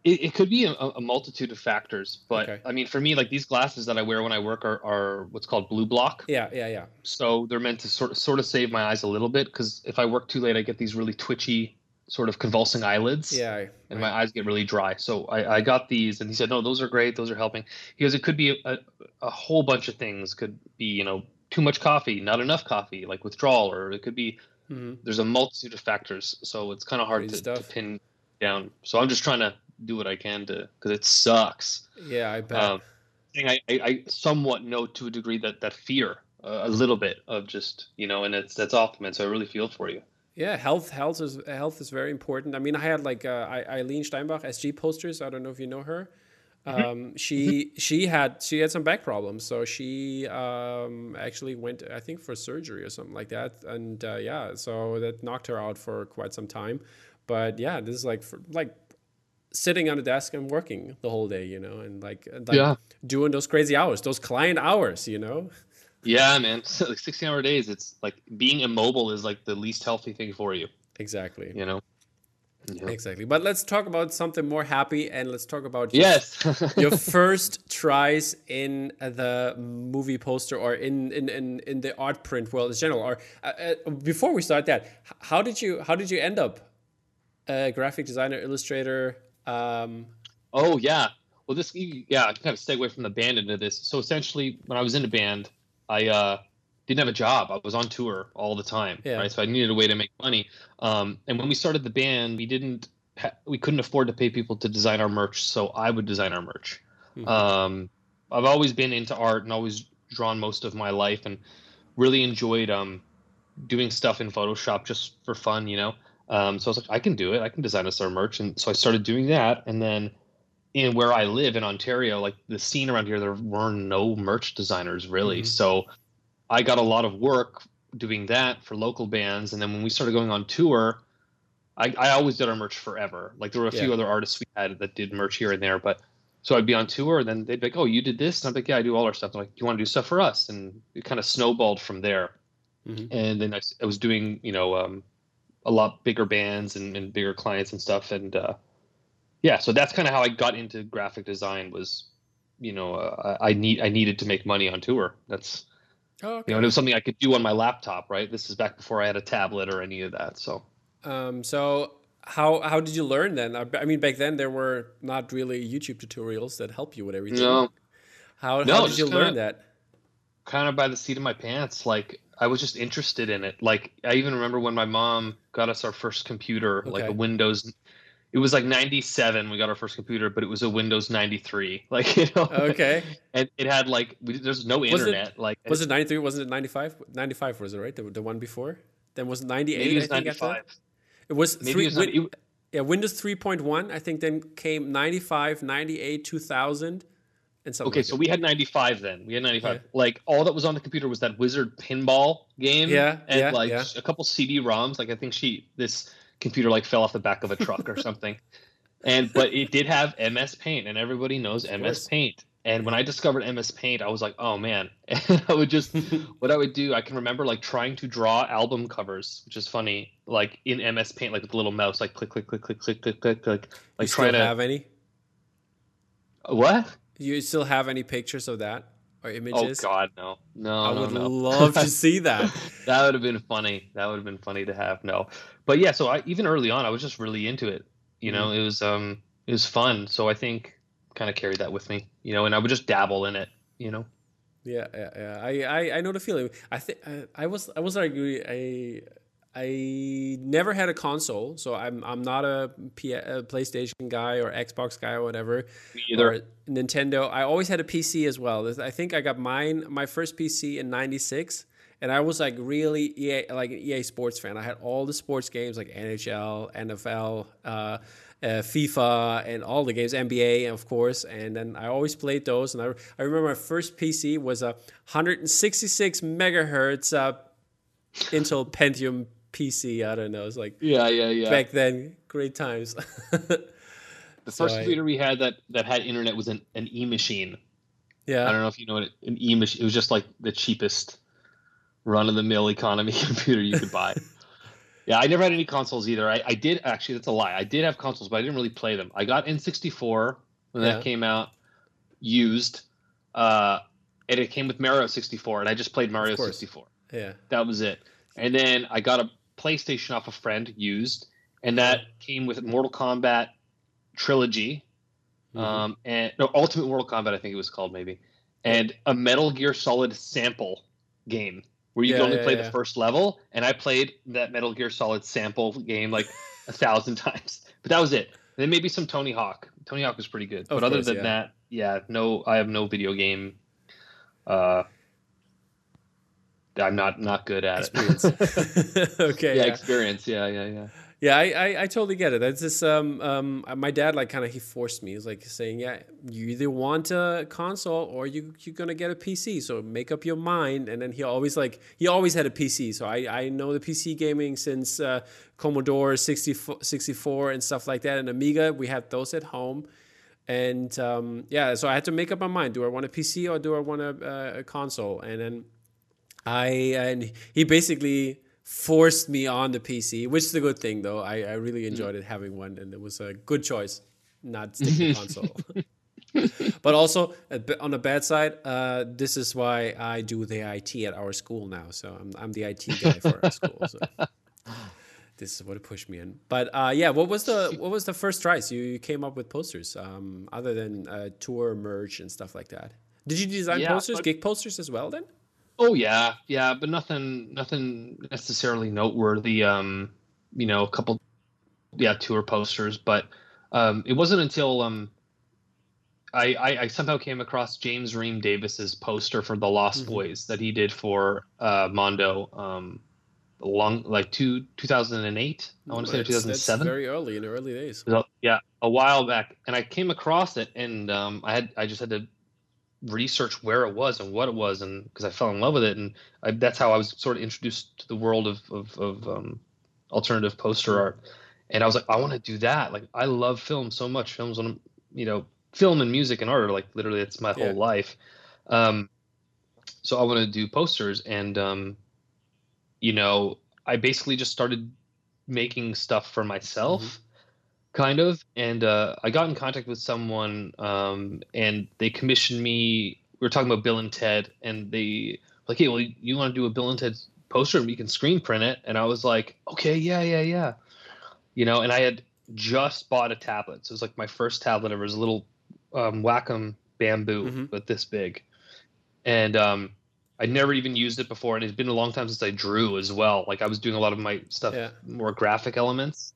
It, it could be a, a multitude of factors, but Okay. I mean, for me, like these glasses that I wear when I work are, are what's called blue block. Yeah. Yeah. Yeah. So they're meant to sort of sort of save my eyes a little bit because if I work too late, I get these really twitchy, sort of convulsing eyelids, Yeah. and my eyes get really dry. So I, I got these, and he said, no, those are great, those are helping. He goes, it could be a, a whole bunch of things. Could be you know too much coffee, not enough coffee, like withdrawal, or it could be hmm there's a multitude of factors. So it's kind of hard to, to pin down. So I'm just trying to do what I can to because it sucks. Yeah. I bet. Um, thing I, I, I somewhat know to a degree that that fear uh, a little bit of just you know, and it's that's off, man. So I really feel for you. Yeah, health, health is health is very important. I mean, I had like uh, Eileen Steinbach SG posters. I don't know if you know her. Um, she she had she had some back problems, so she um, actually went I think for surgery or something like that, and uh, yeah, so that knocked her out for quite some time. But yeah, this is like for, like sitting on a desk and working the whole day, you know, and like, like Yeah. doing those crazy hours, those client hours, you know. Yeah, man. So, like sixteen hour days. It's like being immobile is like the least healthy thing for you. Exactly. You know. Yeah. Exactly. But let's talk about something more happy and let's talk about your Yes. your first tries in the movie poster or in in, in, in the art print world in general or uh, uh, before we start that how did you how did you end up a graphic designer illustrator um, Oh yeah. Well, this yeah, I kind of segue from the band into this. So essentially, when I was in a band, I uh, didn't have a job. I was on tour all the time, Yeah. right? So I needed a way to make money. Um, and when we started the band, we didn't ha- we couldn't afford to pay people to design our merch, so I would design our merch. Mhm. Um, I've always been into art and always drawn most of my life, and really enjoyed um, doing stuff in Photoshop just for fun, you know. Um, so I was like, I can do it. I can design us our merch, and so I started doing that. And then, in where I live in Ontario, like the scene around here, there were no merch designers really. Mhm. So I got a lot of work doing that for local bands. And then when we started going on tour, I, I always did our merch forever. Like there were a few other artists we had that did merch here and there, but so I'd be on tour, and then they'd be like, "Oh, you did this?" And I'm like, "Yeah, I do all our stuff." They're like, "Do you want to do stuff for us?" And it kind of snowballed from there. Mhm. And then I was doing, you know, um, a lot bigger bands and, and bigger clients and stuff. And uh, yeah, so that's kind of how I got into graphic design. Was you know, uh, I need I needed to make money on tour. That's oh, you know, it was something I could do on my laptop. Right, this is back before I had a tablet or any of that. So um, so how how did you learn then? I, mean, back then there were not really YouTube tutorials that help you with everything. No, How, No, how did you kinda- learn that? kind of by the seat of my pants. Like I was just interested in it. Like I even remember when my mom got us our first computer, like Okay. a Windows. It was like '97. We got our first computer, but it was a Windows '93. Like you know. Okay. And it had like we, there's no Was it- internet. like Was it 93? Wasn't it 95? 95 was it, right? The, the one before? Then was 98, maybe it I think, after that? '95. It was Maybe three, it was not, Win- it- yeah, Windows 3.1, I think then came 95, 98, 2000, and something okay, like so it. we had 95 then. We had 95. Yeah. Like all that was on the computer was that Wizard pinball game. Yeah. And yeah, like yeah. a couple CD ROMs. Like I think she this computer like fell off the back of a truck or something. And but it did have MS Paint, and everybody knows MS Paint. And when I discovered MS Paint, I was like, oh man. And I would just what I would do, I can remember like trying to draw album covers, which is funny, like in MS Paint, like with the little mouse, like click, click, click, click, click, click, click. Like you trying to have any? What? You still have any pictures of that or images? Oh? God, no, no, I no, would no. love to see that. that would have been funny. That would have been funny to have. No, but yeah. So I even early on, I was just really into it. You know, Mm-hmm. it was um, it was fun. So I think kind of carried that with me. You know, and I would just dabble in it. You know. Yeah, yeah, yeah. I, I, I know the feeling. I think I was, I was like, I, I never had a console, so I'm, I'm not a, P- a PlayStation guy or Xbox guy or whatever. Me either. Or Nintendo. I always had a PC as well. I think I got mine, my first PC in '96, and I was like really EA, like an EA Sports fan. I had all the sports games like NHL, NFL, uh, uh, FIFA, and all the games, NBA, of course. And then I always played those. And I, I remember my first PC was a 166 megahertz uh, Intel Pentium PC. I don't know. It's like Yeah, yeah, yeah. back then, great times. the so first I- computer we had that that had internet was an, an E machine. Yeah, I don't know if you know what it, an E machine. It was just like the cheapest run of the mill economy computer you could buy. yeah, I never had any consoles either. I, I did actually. That's a lie. I did have consoles, but I didn't really play them. I got N64 when Yeah. that came out, used, uh, and it came with Mario 64, and I just played Mario 64. Yeah. That was it. And then I got a PlayStation off a friend used, and that came with Mortal Kombat trilogy, Mhm. um, and no Ultimate Mortal Kombat, I think it was called maybe, and a Metal Gear Solid sample game where you Yeah, can only yeah, play yeah. the first level. And I played that Metal Gear Solid sample game like a thousand times, but that was it. And then maybe some Tony Hawk. Tony Hawk was pretty good, Of but other than that, yeah, no, I have no video game. Uh, I'm not not good at experience. it. okay. yeah, Yeah. experience. Yeah, yeah, yeah. Yeah, I, I, I totally get it. That's just um um my dad like kind of he forced me. He's like saying, yeah, you either want a console or you you're gonna get a PC. So make up your mind. And then he always like he always had a PC. So I I know the PC gaming since uh, Commodore 64, 64 and stuff like that. And Amiga, we had those at home. And um, yeah, so I had to make up my mind. Do I want a PC or do I want a, a console? And then I and he basically forced me on the PC, which is a good thing though. I, I really enjoyed it having one, and it was a good choice not sticking to console. but also on the bad side, uh, this is why I do the IT at our school now. So I'm I'm the IT guy for our school. So. This is what it pushed me in, but uh, yeah. What was the what was the first tries you, you came up with posters, um, other than uh, tour merch and stuff like that? Did you design Yeah, posters, gig posters as well? Then Oh yeah, yeah, but nothing, nothing necessarily noteworthy. Um, you know, a couple, yeah, tour posters, but um, it wasn't until um, I, I I somehow came across James Rheem Davis's poster for the Lost Mhm. Boys that he did for uh, Mondo, um, long like two two thousand and eight. I want to say That's- two thousand very early in the early days. So, yeah, a while back, and I came across it, and um, I had I just had to research where it was and what it was, and because I fell in love with it, and I, that's how I was sort of introduced to the world of of, of um, alternative poster art. And I was like, I want to do that. Like, I love film so much. Film's of- you know, film and music and art are like literally it's my Yeah. whole life. Um, so I want to do posters, and um, you know, I basically just started making stuff for myself kind of and uh, i got in contact with someone um, and they commissioned me we were talking about bill and ted and they like hey well you want to do a bill and ted poster and we can screen print it and i was like okay yeah yeah yeah you know, and I had just bought a tablet. So it was like my first tablet ever. It was a little um, Wacom bamboo, Mhm. but this big. And um, I'd never even used it before, and it's been a long time since I drew as well. Like I was doing a lot of my stuff, Yeah. more graphic elements.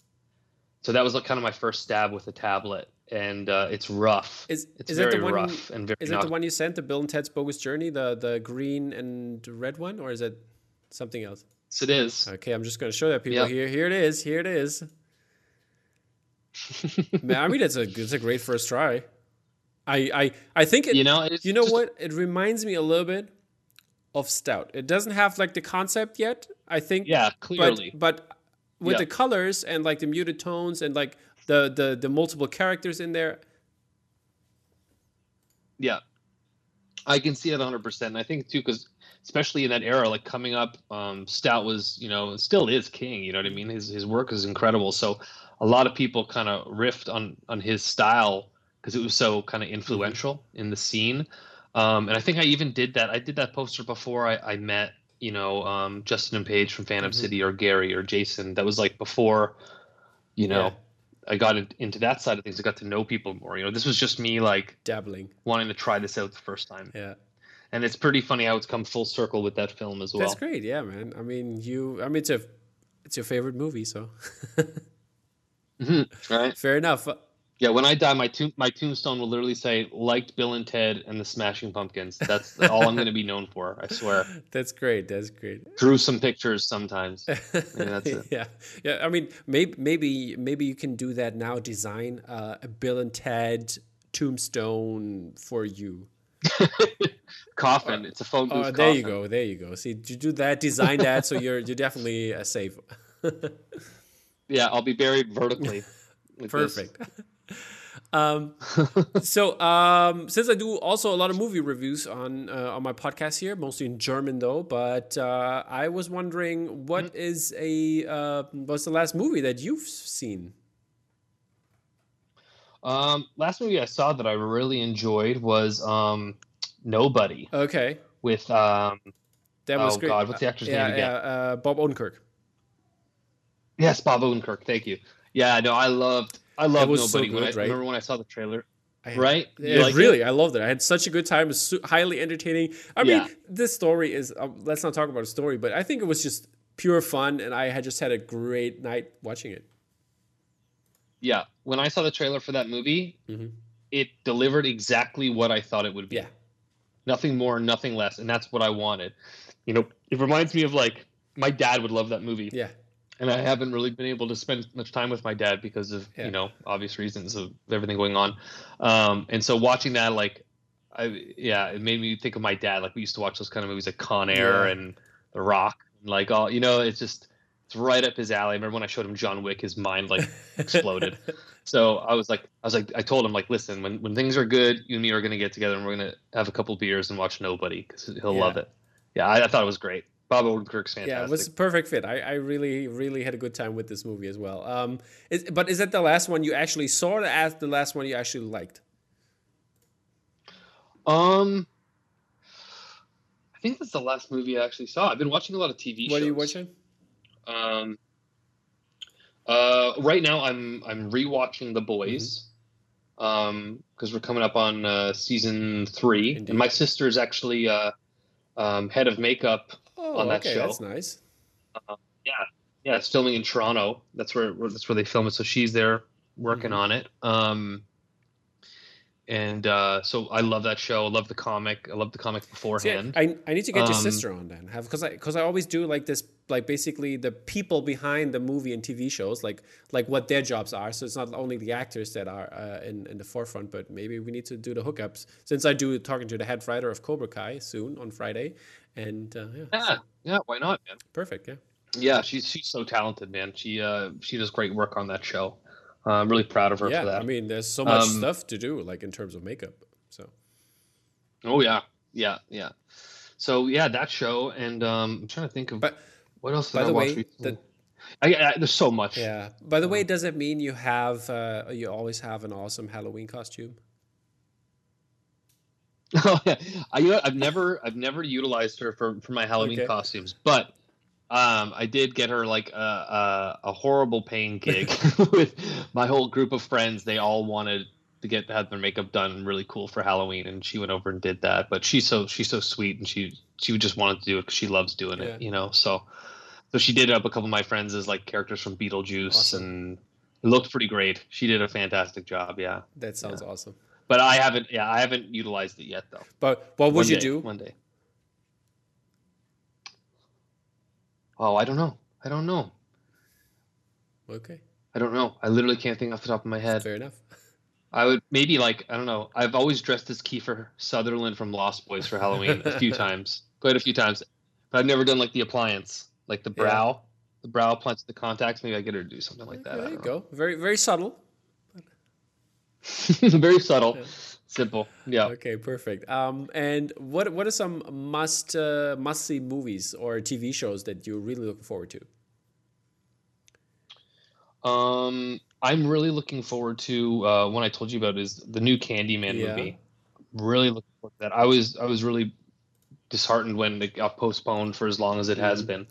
So that was like kind of my first stab with a tablet, and uh, it's rough. Is It's is that very the one? rough and very Is that not the one you sent, the Bill and Ted's Bogus Journey, the the green and red one, or is it something else? Yes, it is. Okay, I'm just going to show that people Yep. here. Here it is. Here it is. Man, I mean, it's a it's a great first try. I I I think it. you know, it's you know just- what? It reminds me a little bit of Stout. It doesn't have like the concept yet. I think. Yeah, But clearly. but with Yeah. the colors and like the muted tones and like the the the multiple characters in there. Yeah, I can see it 100. percent And I think too, because especially in that era, like coming up, um, Stout was, you know, still is king. You know what I mean? His his work is incredible. So a lot of people kind of riffed on on his style because it was so kind of influential in the scene. Um, and I think I even did that. I did that poster before I, I met, you know, um, Justin and Paige from Phantom Mhm. City or Gary or Jason. That was like before, you know. Yeah. I got in, into that side of things. I got to know people more. You know, this was just me like Dabbling. wanting to try this out the first time. Yeah. And it's pretty funny how it's come full circle with that film as well. That's great. Yeah, man. I mean, you. I mean, it's a, it's your favorite movie, so Mhm, Right? fair enough. Yeah. When I die, my tomb, my tombstone will literally say "liked Bill and Ted and the Smashing Pumpkins." That's all I'm going to be known for. I swear. That's great. That's great. Drew some pictures sometimes. that's it. yeah, yeah. I mean, maybe, maybe, maybe you can do that now. Design uh, a Bill and Ted tombstone for you. Coffin. It's a phone booth. Oh, there you go. There you go. See, you do that. Design that, so you're you're definitely uh, safe. Yeah, I'll be buried vertically. Perfect. Um, so um, since I do also a lot of movie reviews on uh, on my podcast here, mostly in German though, but uh, I was wondering what Mm-hmm. is a uh, what's the last movie that you've seen? Um, last movie I saw that I really enjoyed was um, Nobody Okay, with um, that was oh great. god, what's the actor's yeah, name again? yeah, uh, Bob Odenkirk. Yes, Bob Odenkirk. Thank you. Yeah, no, I loved. I loved was so Nobody. when I good, right? remember when I saw the trailer. Right? Yeah, like it? really, I loved it. I had such a good time. It was highly entertaining. I Yeah. mean, this story is. Um, let's not talk about a story, but I think it was just pure fun, and I had just had a great night watching it. Yeah. When I saw the trailer for that movie, Mhm. it delivered exactly what I thought it would be. Yeah. Nothing more, nothing less, and that's what I wanted. You know, it reminds me of like my dad would love that movie, Yeah, and I haven't really been able to spend much time with my dad because of Yeah. you know obvious reasons of everything going on. Um, and so watching that, like, I yeah, it made me think of my dad. Like we used to watch those kind of movies like Con Air Yeah. and The Rock, and like all you know, it's just it's right up his alley. I remember when I showed him John Wick, his mind like exploded. So I was like, I was like, I told him like, listen, when, when things are good, you and me are gonna get together and we're gonna have a couple beers and watch Nobody because he'll Yeah. love it. Yeah, I, I thought it was great. Bob Odenkirk's fantastic. yeah, it was a perfect fit. I, I really, really had a good time with this movie as well. Um, is, but is that the last one you actually saw, or as the last one you actually liked? Um, I think that's the last movie I actually saw. I've been watching a lot of TV shows. What are you watching? Um, uh, right now I'm I'm rewatching The Boys. Mm-hmm. Um, because we're coming up on uh, season three, Indeed. and my sister is actually uh, um, head of makeup Oh, on that okay, show. that's nice. Yeah, yeah, it's filming in Toronto. That's where where- that's where they film it. So she's there working Mhm. on it. Um, and uh, so I love that show. I love the comic. I love the comic See, beforehand. I, I need to get your Um, sister on then, have because I because I always do like this, like basically the people behind the movie and TV shows, like like what their jobs are. So it's not only the actors that are uh, in in the forefront, but maybe we need to do the hookups. Since I do talking to the head writer of Cobra Kai soon on Friday, and uh, yeah, yeah, so yeah. Why not, man? perfect, yeah. Yeah, she's she's so talented, man. She uh she does great work on that show. Uh, I'm really proud of her Yeah, for that. I mean, there's so much Um, stuff to do, like in terms of makeup. So oh yeah, yeah, yeah. So yeah, that show, and um, I'm trying to think of But- what else did by I the watch way, the- I, I, there's so much. yeah. By the way, does it mean you have uh, you always have an awesome Halloween costume? Oh, yeah. I, I've never I've never utilized her for, for my Halloween Okay. costumes, but Um, I did get her like a, a, a horrible paying gig with my whole group of friends. They all wanted to get have their makeup done really cool for Halloween, and she went over and did that. But she's so she's so sweet, and she she just wanted to do it because she loves doing Yeah. it, you know. So so she did up a couple of my friends as like characters from Beetlejuice, Awesome. and it looked pretty great. She did a fantastic job, yeah. That sounds awesome. But I haven't, yeah, I haven't utilized it yet though. But what would One you day, do? one day? Oh, I don't know. I don't know. Okay, I don't know. I literally can't think off the top of my head. fair enough. I would maybe like I don't know. I've always dressed as Kiefer Sutherland from Lost Boys for Halloween a few times, quite a few times. But I've never done like the appliance, like the Yeah. brow, the brow appliance, the contacts. Maybe I get her to do something like that. There you go. Very very subtle. Very subtle, Yeah. Simple. Yeah. Okay, perfect. Um, and what what are some must uh, must see movies or TV shows that you're really looking forward to? Um, I'm really looking forward to uh, one I told you about is the new Candyman Yeah. movie. Really looking forward to that. I was I was really disheartened when it got postponed for as long as it has Mhm. been.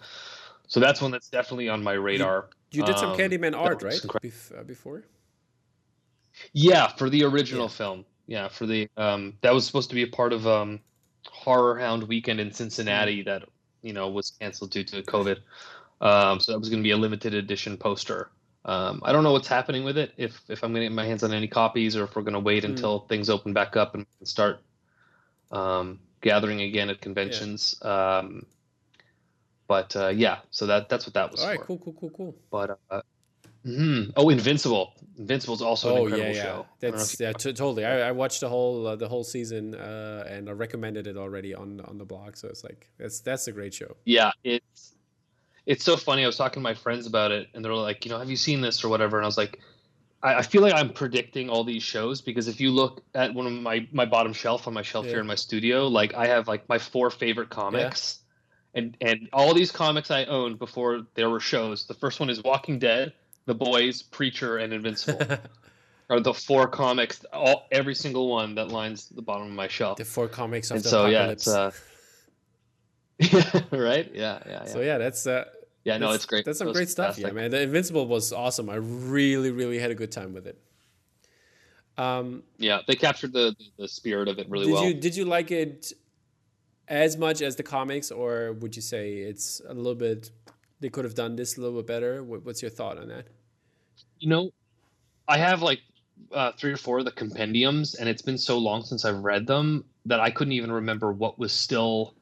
So that's one that's definitely on my radar. You did some Um, Candyman art, right? Bef- uh, before. Yeah, for the original Yeah. film. Yeah, for the um that was supposed to be a part of um HorrorHound weekend in Cincinnati Mm-hmm. that you know was canceled due to COVID. Um, so that was going to be a limited edition poster. Um, I don't know what's happening with it. If if I'm going to get my hands on any copies, or if we're going to wait Mm. until things open back up and start um, gathering again at conventions. Um, but uh, yeah, so that that's what that was All right, for. cool, cool, cool, cool. But uh, mhm. oh, Invincible. Invincible is also an oh incredible yeah, yeah. show. That's yeah, t- totally. I, I watched the whole uh, the whole season uh, and I recommended it already on on the blog. So it's like that's that's a great show. Yeah, it's it's so funny. I was talking to my friends about it, and they're like, you know, have you seen this or whatever? And I was like, I, I feel like I'm predicting all these shows because if you look at one of my my bottom shelf on my shelf Yeah. here in my studio, like I have like my four favorite comics, and and all these comics I owned before there were shows. The first one is Walking Dead, The Boys, Preacher, and Invincible. are the four comics, all every single one that lines the bottom of my shelf. the four comics of and the so yeah, apocalypse. it's uh, yeah, right, yeah, yeah, yeah. So yeah, that's uh, Yeah, no, it's great. That's some was great stuff. Yeah, man. The Invincible was awesome. I really, really had a good time with it. Um, Yeah, they captured the the spirit of it really did well. you did you like it as much as the comics, or would you say it's a little bit? They could have done this a little bit better. What, what's your thought on that? You know, I have like uh, three or four of the compendiums, and it's been so long since I've read them that I couldn't even remember what was still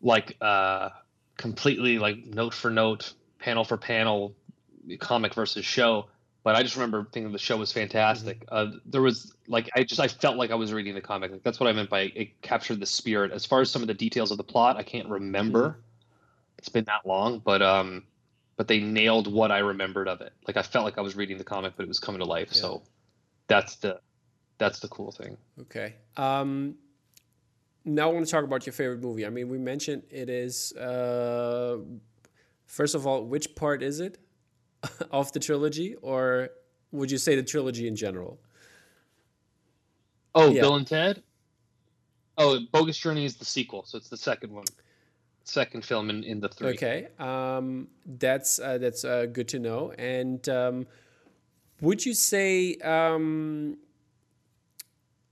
like uh, completely like note for note, panel for panel, comic versus show. But I just remember thinking the show was fantastic. Uh, there was like I just I felt like I was reading the comic. Like that's what I meant by it captured the spirit. As far as some of the details of the plot, I can't remember. It's been that long, but um, but they nailed what I remembered of it. Like I felt like I was reading the comic, but it was coming to life. Yeah. So that's the that's the cool thing. Okay. Um, now I want to talk about your favorite movie. I mean, we mentioned it is. Uh, first of all, which part is it of the trilogy, or would you say the trilogy in general? Oh, Yeah. Bill and Ted. Oh, Bogus Journey is the sequel, so it's the second one, second film in, in the three. Okay, um, that's uh, that's uh, good to know. And um, would you say um,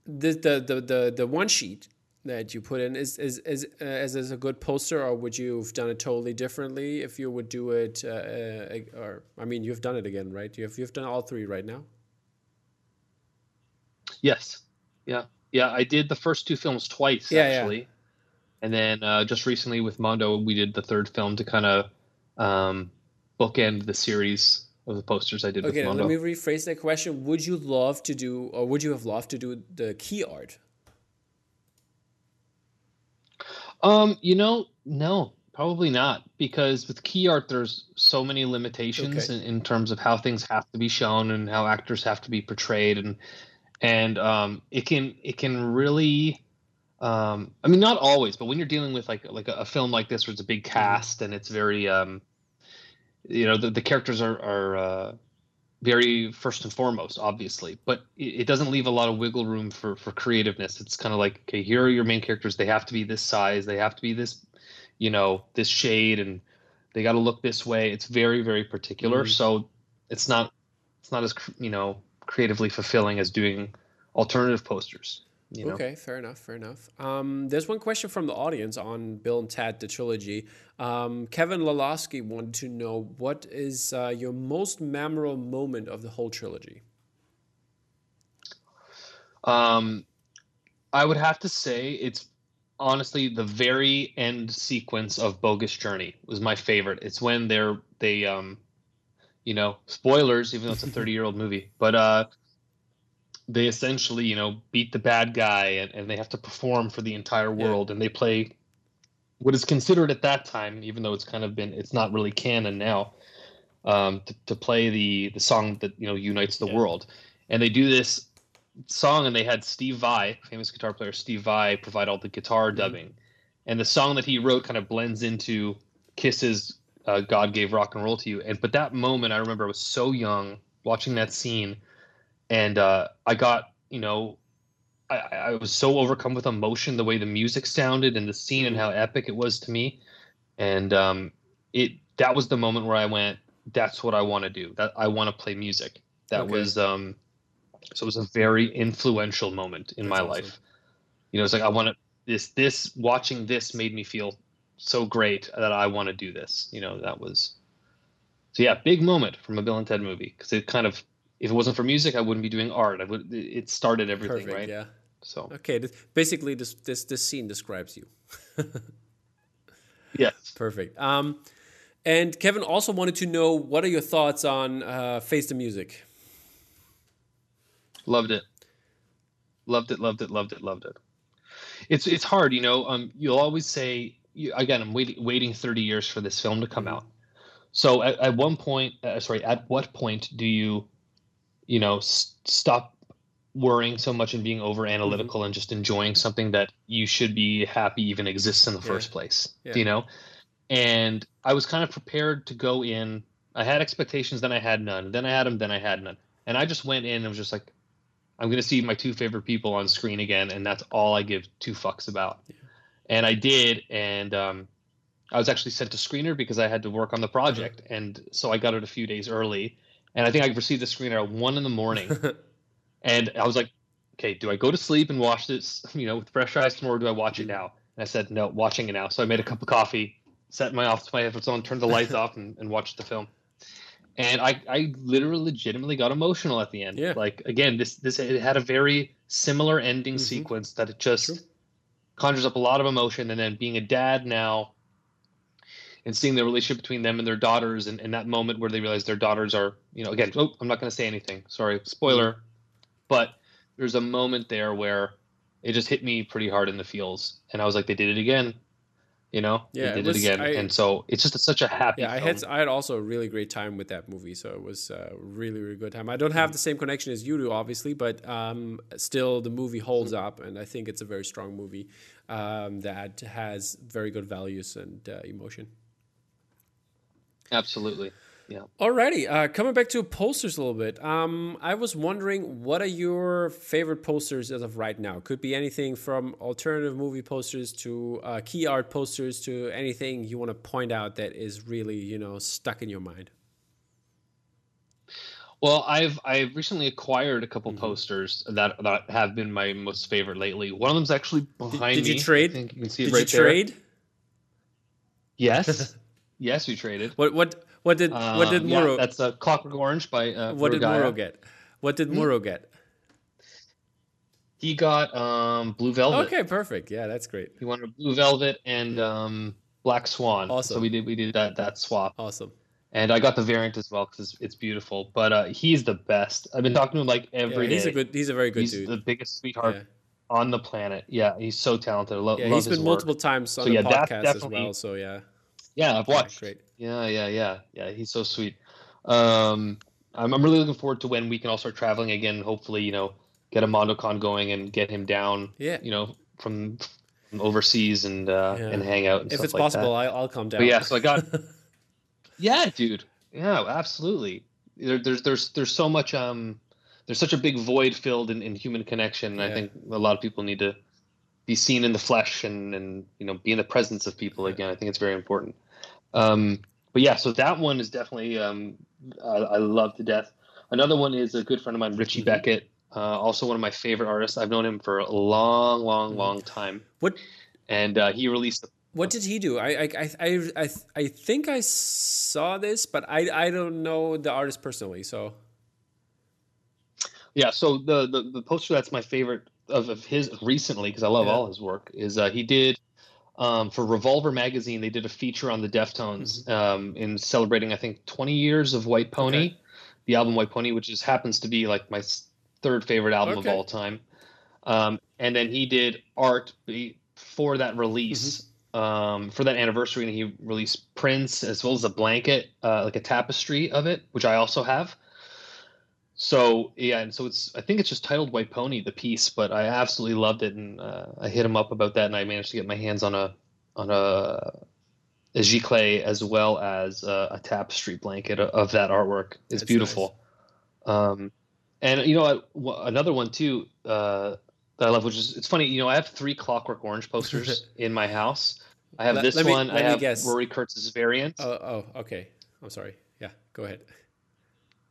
the, the the the the one sheet that you put in is is is uh, is this a good poster, or would you have done it totally differently if you would do it? Uh, uh, or I mean, you've done it again, right? You've you've done all three right now. Yes. Yeah. Yeah. I did the first two films twice Yeah, yeah. And then uh, just recently with Mondo, we did the third film to kind of um, bookend the series of the posters I did Okay, with now Mondo. let me rephrase that question. Would you love to do, or would you have loved to do the key art? Um, you know, no, probably not, because with key art, there's so many limitations Okay. in, in terms of how things have to be shown and how actors have to be portrayed, and and um, it can it can really, um, I mean, not always, but when you're dealing with like like a, a film like this, where it's a big cast and it's very, um, you know, the, the characters are are uh, very first and foremost, obviously, but it, it doesn't leave a lot of wiggle room for for creativeness. It's kind of like, okay, here are your main characters. They have to be this size. They have to be this, you know, this shade, and they got to look this way. It's very very particular. Mhm. So it's not it's not as you know creatively fulfilling as doing alternative posters. You know? Okay, fair enough, fair enough. Um, there's one question from the audience on Bill and Ted, the trilogy. Um, Kevin Lalowski wanted to know what is uh, your most memorable moment of the whole trilogy? Um, I would have to say it's honestly the very end sequence of Bogus Journey was my favorite. It's when they're they um, you know, spoilers, even though it's a 30 year old movie, but uh, they essentially you know beat the bad guy and, and they have to perform for the entire Yeah. world and they play what is considered at that time, even though it's kind of been it's not really canon now, um, to, to play the the song that you know unites the Yeah. world, and they do this song and they had Steve Vai, famous guitar player Steve Vai, provide all the guitar dubbing, and the song that he wrote kind of blends into Kiss's uh, "God Gave Rock and Roll to You." And but that moment, I remember I was so young watching that scene, and uh, I got you know. I, I was so overcome with emotion the way the music sounded and the scene and how epic it was to me, and um, it that was the moment where I went, "That's what I want to do. That I want to play music." That Okay. was um, so it was a very influential moment in That's my awesome. life. You know, it's like I want to this this watching this made me feel so great that I want to do this. You know, that was so yeah, big moment from a Bill and Ted movie because it kind of if it wasn't for music, I wouldn't be doing art. I would it started everything, Perfect, right? yeah. So Okay, this, basically, this, this, this scene describes you. yes, Perfect. Um, and Kevin also wanted to know what are your thoughts on uh, Face the Music? loved it, loved it, loved it, loved it, loved it. It's it's hard, you know. Um, you'll always say you, again, I'm waiting waiting 30 years for this film to come out. So at, at one point, uh, sorry, at what point do you, you know, s- stop worrying so much and being over analytical and just enjoying something that you should be happy even exists in the Yeah. first place? Yeah. You know, and I was kind of prepared to go in. I had expectations, then I had none. Then I had them, then I had none. And I just went in and was just like, I'm going to see my two favorite people on screen again, and that's all I give two fucks about. And I did, and um, I was actually sent to screener because I had to work on the project, and so I got it a few days early. And I think I received the screener at one in the morning, and I was like, "Okay, do I go to sleep and watch this, you know, with fresh eyes tomorrow? Or do I watch it now?" And I said, "No, watching it now." So I made a cup of coffee, set my office my headphones on, turned the lights off, and, and watched the film. And I, I literally, legitimately got emotional at the end. Yeah. Like again, this this it had a very similar ending Mhm. sequence that it just True. conjures up a lot of emotion. And then being a dad now, and seeing the relationship between them and their daughters, and, and that moment where they realize their daughters are, you know, again, oh, I'm not going to say anything. Sorry, spoiler. But there's a moment there where it just hit me pretty hard in the feels, and I was like, they did it again. You know, Yeah, they it did was- it again, I- and so it's just a, such a happy. Yeah, I had I had also a really great time with that movie, so it was a really really good time. I don't have the same connection as you do, obviously, but um, still the movie holds up, and I think it's a very strong movie um, that has very good values and uh, emotion. Absolutely. Yeah. Alrighty, uh, coming back to posters a little bit. Um, I was wondering, what are your favorite posters as of right now? Could be anything from alternative movie posters to uh, key art posters to anything you want to point out that is really, you know, stuck in your mind. Well, I've I've recently acquired a couple Mhm. posters that that have been my most favorite lately. One of them's actually behind did you me. trade? I think you can see it Did right you there. trade? Yes, yes, we traded. What what what did what did Um, yeah, that's a Clockwork Orange by uh, what did. Muro get? What did Hmm? Get? He got um, Blue Velvet. Okay, perfect. Yeah, that's great. He wanted Blue Velvet and um, Black Swan. Awesome. So we did we did that that swap, Awesome. and I got the variant as well because it's, it's beautiful. But uh, he's the best. I've been talking to him like Yeah, every day. he's a good he's a very good he's dude. the biggest sweetheart yeah, on the planet. Yeah, he's so talented. I lo- yeah he's been multiple times on So, the yeah, podcast as well. So yeah, Yeah, I've yeah, watched. great. Yeah, yeah, yeah, yeah. He's so sweet. Um, I'm, I'm really looking forward to when we can all start traveling again. Hopefully, you know, get a MondoCon going and get him down. Yeah. You know, from, from overseas and uh, Yeah. and hang out. And If it's like possible. I, I'll come down. But yeah, so I got. yeah, dude. Yeah, absolutely. There, there's there's there's so much um there's such a big void filled in, in human connection. and I think a lot of people need to be seen in the flesh and and you know be in the presence of people again. I think it's very important. Um, but yeah, so that one is definitely um, I, I love to death. Another one is a good friend of mine, Richey Mhm. Beckett, uh, also one of my favorite artists. I've known him for a long, long, Mhm. long time, What and uh, he released. A- what did he do? I I I I I, I think I saw this, but I I don't know the artist personally. So Yeah, so the the, the poster that's my favorite of, of his recently because I love Yeah. all his work is uh, he did um, for Revolver magazine. They did a feature on the Deftones um, in celebrating I think 20 years of White Pony, Mm-hmm. Okay. the album White Pony, which just happens to be like my third favorite album Okay. of all time. Um, and then he did art for that release. Mm-hmm. Um, for that anniversary, and he released prints as well as a blanket, uh, like a tapestry of it, which I also have. So yeah, and so it's I think it's just titled White Pony the piece, but I absolutely loved it, and uh, I hit him up about that, and I managed to get my hands on a on a a giclée as well as a, a tapestry blanket of, that artwork. It's That's beautiful. Um, and you know what, another one too uh, that I love, which is it's funny. You know, I have three Clockwork Orange posters in my house. I have Let- this let me- one. I have guess. Rory Kurtz's variant, oh oh okay. I'm sorry. Yeah, go ahead.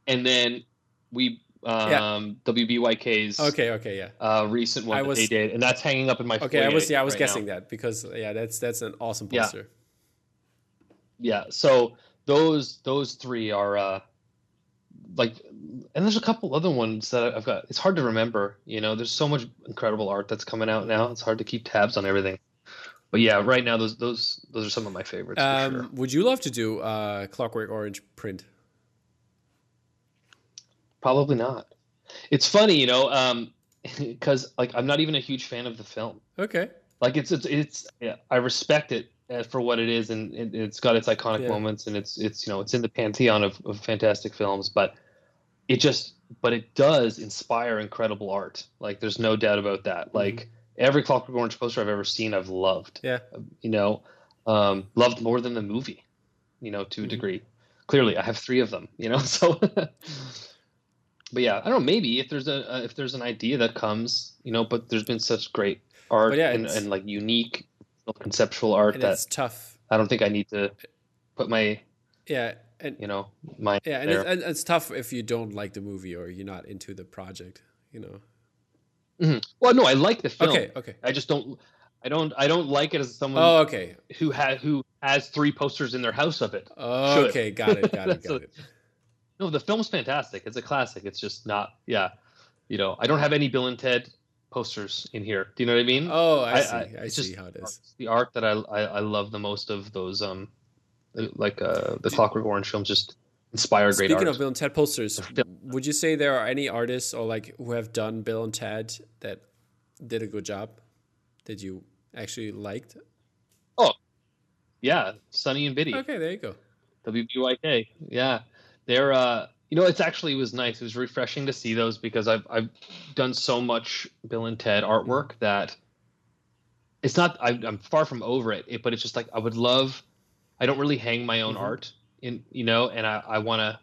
and then we um, WBYK's Okay okay yeah. uh, recent one I was- they did, and that's hanging up in my. Okay, I was yeah I was right guessing now. that because yeah that's that's an awesome poster. Yeah, so those those three are uh, like, and there's a couple other ones that I've got. It's hard to remember. You know, there's so much incredible art that's coming out now. It's hard to keep tabs on everything. But yeah, right now those those those are some of my favorites. Um, sure. Would you love to do uh, Clockwork Orange print? Probably not. It's funny, you know, um, because like I'm not even a huge fan of the film. Okay. Like it's it's it's yeah, I respect it uh, for what it is, and it, it's got its iconic Yeah. moments, and it's it's you know it's in the pantheon of, of fantastic films. But it just but it does inspire incredible art. Like there's no doubt about that. Like every Clockwork Orange poster I've ever seen, I've loved. Yeah. You know, um, loved more than the movie. You know, to a Mhm. degree. Clearly, I have three of them. You know, so. But yeah, I don't know. Maybe if there's a uh, if there's an idea that comes, you know, but there's been such great art yeah, and, and like unique conceptual art that's tough. I don't think I need to put my Yeah, and you know my yeah, and it's, and it's tough if you don't like the movie or you're not into the project. You know. Mhm. Well, no, I like the film. Okay. Okay. I just don't. I don't. I don't like it as someone Oh, okay. who had who has three posters in their house of it. Should. Okay, got it, got it, got it. No, the film's fantastic. It's a classic. It's just not. Yeah, you know, I don't have any Bill and Ted posters in here. Do you know what I mean? Oh, I, I- see. I, I- see just how it is. The art that I, I I love the most of those um like uh the Clockwork Orange films just inspire great Speaking of Bill and Ted posters, would you say there are any artists or like who have done Bill and Ted that did a good job that you actually liked? Oh, yeah, Sonny and Biddy, Okay, there you go. WBYK. Yeah, they're uh you know it's actually it was nice. It was refreshing to see those because I've I've done so much Bill and Ted artwork that it's not I, I'm far from over it, it, but it's just like I would love. I don't really hang my own Mhm. art in you know, and I I want to.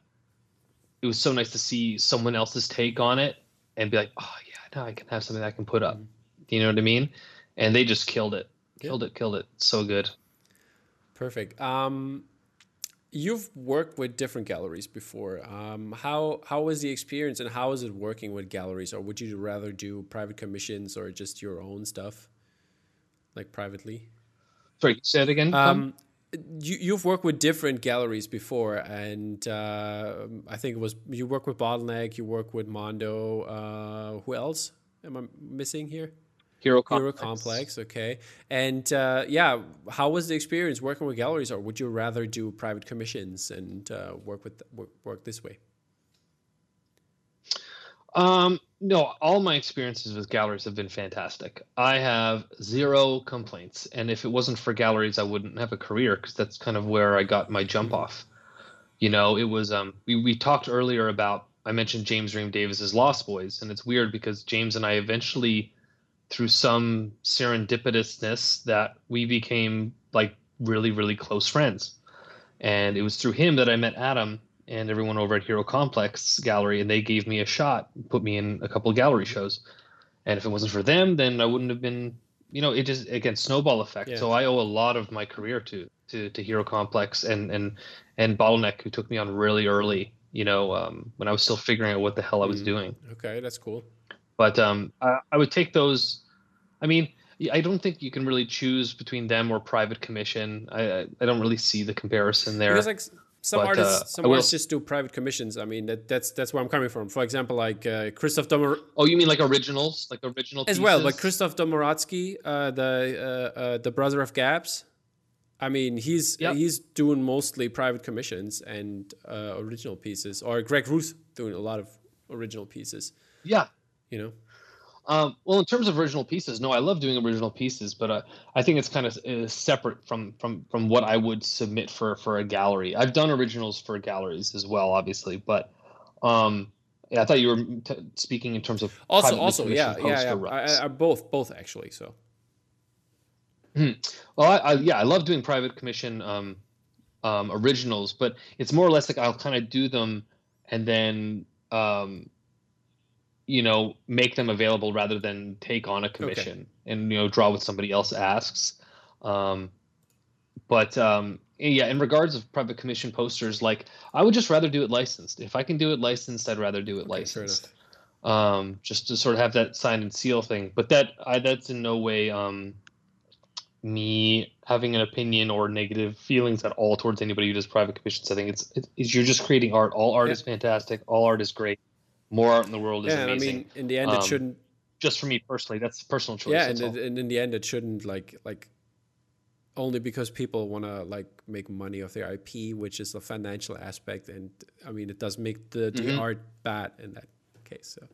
It was so nice to see someone else's take on it and be like, oh yeah, now I can have something I can put up. Mhm. You know what I mean? And they just killed it, killed it, killed it. So good. Perfect. Um, you've worked with different galleries before. Um, how how was the experience, and how is it working with galleries? Or would you rather do private commissions or just your own stuff, like privately? Sorry, say it again. Um, you you've worked with different galleries before, and uh, I think it was you work with Bottleneck, you work with Mondo. Uh, who else am I missing here? Hero Hero Complex. Complex, okay. And uh, yeah, how was the experience working with galleries, or would you rather do private commissions and uh, work with work, work this way? Um, no, all my experiences with galleries have been fantastic. I have zero complaints, and if it wasn't for galleries, I wouldn't have a career because that's kind of where I got my jump off. You know, it was um, we we talked earlier about I mentioned James Rheem Davis's Lost Boys, and it's weird because James and I eventually, through some serendipitousness, that we became like really really close friends, and it was through him that I met Adam and everyone over at Hero Complex Gallery, and they gave me a shot, put me in a couple of gallery shows. And if it wasn't for them, then I wouldn't have been, you know, it just again snowball effect. Yeah. So I owe a lot of my career to to, to Hero Complex and and and Bottleneck, who took me on really early. You know, um, when I was still figuring out what the hell I was Mm. doing. Okay, that's cool. But um, I, I would take those. I mean, I don't think you can really choose between them or private commission. I I, I don't really see the comparison there. Because like some But, artists, uh, some I will artists just do private commissions. I mean, that, that's that's where I'm coming from. For example, like uh, Christoph Domor oh, you mean like originals, like original as well, but? Christoph Domoradzki, uh, the uh, uh, the brother of Gabz. I mean, he's Yep. he's doing mostly private commissions and uh, original pieces, or Greg Ruth doing a lot of original pieces. Yeah. You know, Um, well, in terms of original pieces, no, I love doing original pieces, but uh, I think it's kind of uh, separate from from from what I would submit for for a gallery. I've done originals for galleries as well, obviously, but um, yeah, I thought you were t- speaking in terms of also also yeah yeah yeah, I. I, both both actually. So Well, I, I yeah, I love doing private commission um, um, originals, but it's more or less like I'll kind of do them and then um, you know make them available rather than take on a commission and you know draw what somebody else asks. Um, but um, yeah, in regards of private commission posters, like I would just rather do it licensed. If I can do it licensed, I'd rather do it Okay, licensed. Um, just to sort of have that sign and seal thing. But that I, that's in no way um, me having an opinion or negative feelings at all towards anybody who does private commissions. I think it's, it's you're just creating art. All art Yeah. is fantastic. All art is great. More art in the world is yeah, and I mean, in the end, it Um, shouldn't. just for me personally, that's personal choice. Yeah, and, it- and in the end, it shouldn't like like only because people want to like make money off their IP, which is a financial aspect, and I mean, it does make the the Mhm. art bad in that case. So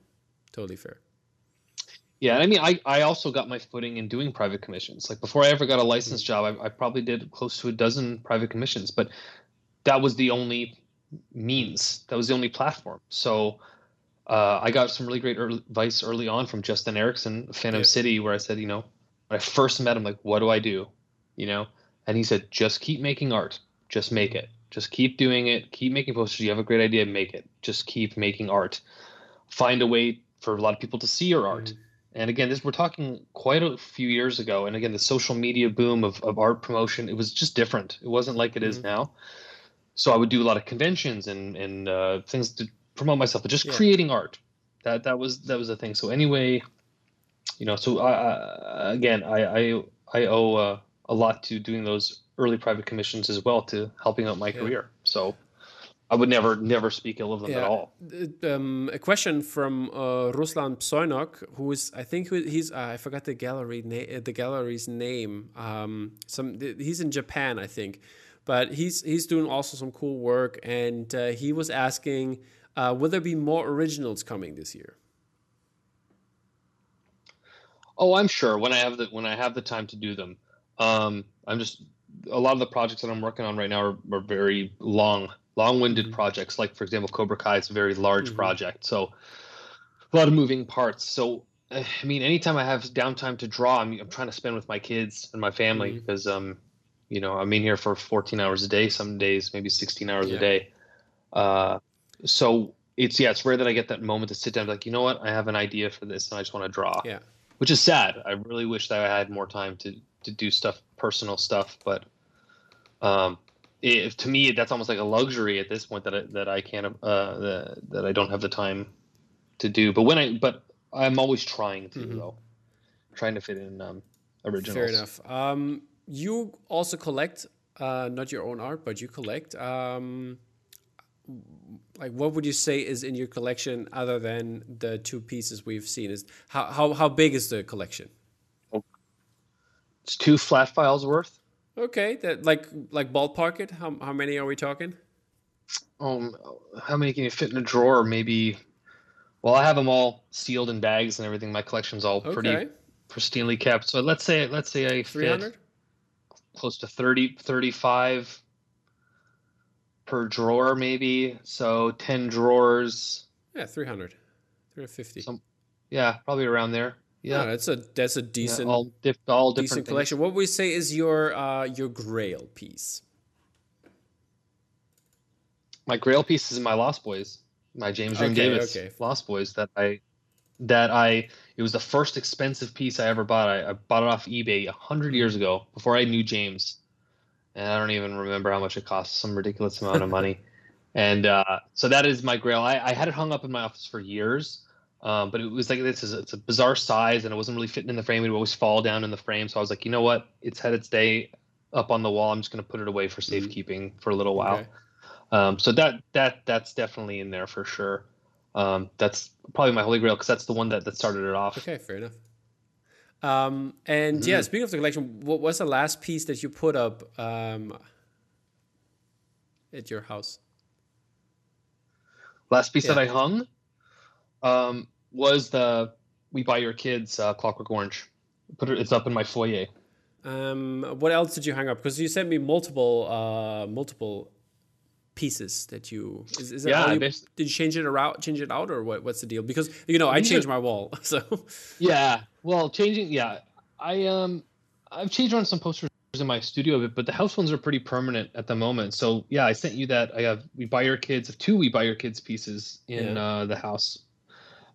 totally fair. Yeah, and I mean, I, I also got my footing in doing private commissions. Like before I ever got a licensed job, I, I probably did close to a dozen private commissions, but that was the only means. That was the only platform. So uh, I got some really great early, advice early on from Justin Erickson, Phantom Yeah. City, where I said, you know, when I first met him, like, what do I do? You know, and he said, just keep making art. Just make it. Just keep doing it. Keep making posters. You have a great idea, make it. Just keep making art. Find a way for a lot of people to see your art. Mhm. And again, this we're talking quite a few years ago. And again, the social media boom of, of art promotion, it was just different. It wasn't like it is Mhm. now. So I would do a lot of conventions and and uh, things to promote myself, but just Yeah. creating art. That that was that was the thing. So anyway, you know, so I, I again, I I I owe uh, a lot to doing those early private commissions as well to helping out my Yeah. career. So I would never never speak ill of them at all. Um, a question from uh, Ruslan Psoynok, who is, I think, he's, uh, I forgot the gallery na- the gallery's name. Um, some, he's in Japan, I think, but he's he's doing also some cool work, and uh, he was asking, uh, will there be more originals coming this year? Oh, I'm sure when I have the when I have the time to do them. Um, I'm just a lot of the projects that I'm working on right now are, are very long, long-winded Mhm. projects. Like for example, Cobra Kai is a very large Mhm. project, so a lot of moving parts. So eh, I mean, anytime I have downtime to draw, I'm, I'm trying to spend with my kids and my family because um, you know, I'm in here for 14 hours a day, some days maybe 16 hours Yeah. a day. Uh, so it's yeah, it's rare that I get that moment to sit down, and be like, you know what, I have an idea for this, and I just want to draw Yeah. which is sad. I really wish that I had more time to to do stuff, personal stuff. But um, it, to me, that's almost like a luxury at this point that I, that I can't uh, that, that I don't have the time to do. But when I but I'm always trying to Mhm. though, trying to fit in um, originals. Fair enough. Um, you also collect, uh, not your own art, but you collect. Um, like, what would you say is in your collection other than the two pieces we've seen? Is how how, how big is the collection? It's two flat files worth. Okay, that like like ballpark it. How how many are we talking? Um, how many can you fit in a drawer? Maybe. Well, I have them all sealed in bags and everything. My collection's all Okay, pretty pristinely kept. So let's say let's say I three fit close to 30 35 per drawer maybe so 10 drawers Yeah, 300. 350. Some- yeah probably around there yeah, yeah, that's a that's a yeah, decent all, diff, all different decent things. collection. What would we say is your uh your grail piece? my grail piece is my lost boys my james Rheem Okay, davis okay. lost boys that i that i it was the first expensive piece i ever bought i, I bought it off ebay 100 years ago before i knew james and I don't even remember how much it cost. Some ridiculous amount of money. And uh, so that is my Grail. I, I had it hung up in my office for years, um, but it was like this is it's a bizarre size, and it wasn't really fitting in the frame. It would always fall down in the frame. So I was like, you know what? It's had its day up on the wall. I'm just going to put it away for Mm-hmm. safekeeping for a little while. Okay. Um, so that that that's definitely in there for sure. Um, that's probably my holy grail because that's the one that, that started it off. Okay, fair enough. Um, and yeah, Mm-hmm. speaking of the collection, what was the last piece that you put up um, at your house? Last piece that I hung um, was the "We Buy Your Kids" uh, Clockwork Orange. Put it. It's up in my foyer. Um, what else did you hang up? Because you sent me multiple, uh, multiple pieces that you. Is, is that Yeah, you, did you change it around, change it out, or what? What's the deal? Because you know I changed my wall, so Yeah. Well, changing. Yeah, I um, I've changed around some posters in my studio a bit, but the house ones are pretty permanent at the moment. So yeah, I sent you that. I have "We Buy Your Kids" two "We Buy Your Kids" pieces in Yeah. uh, the house.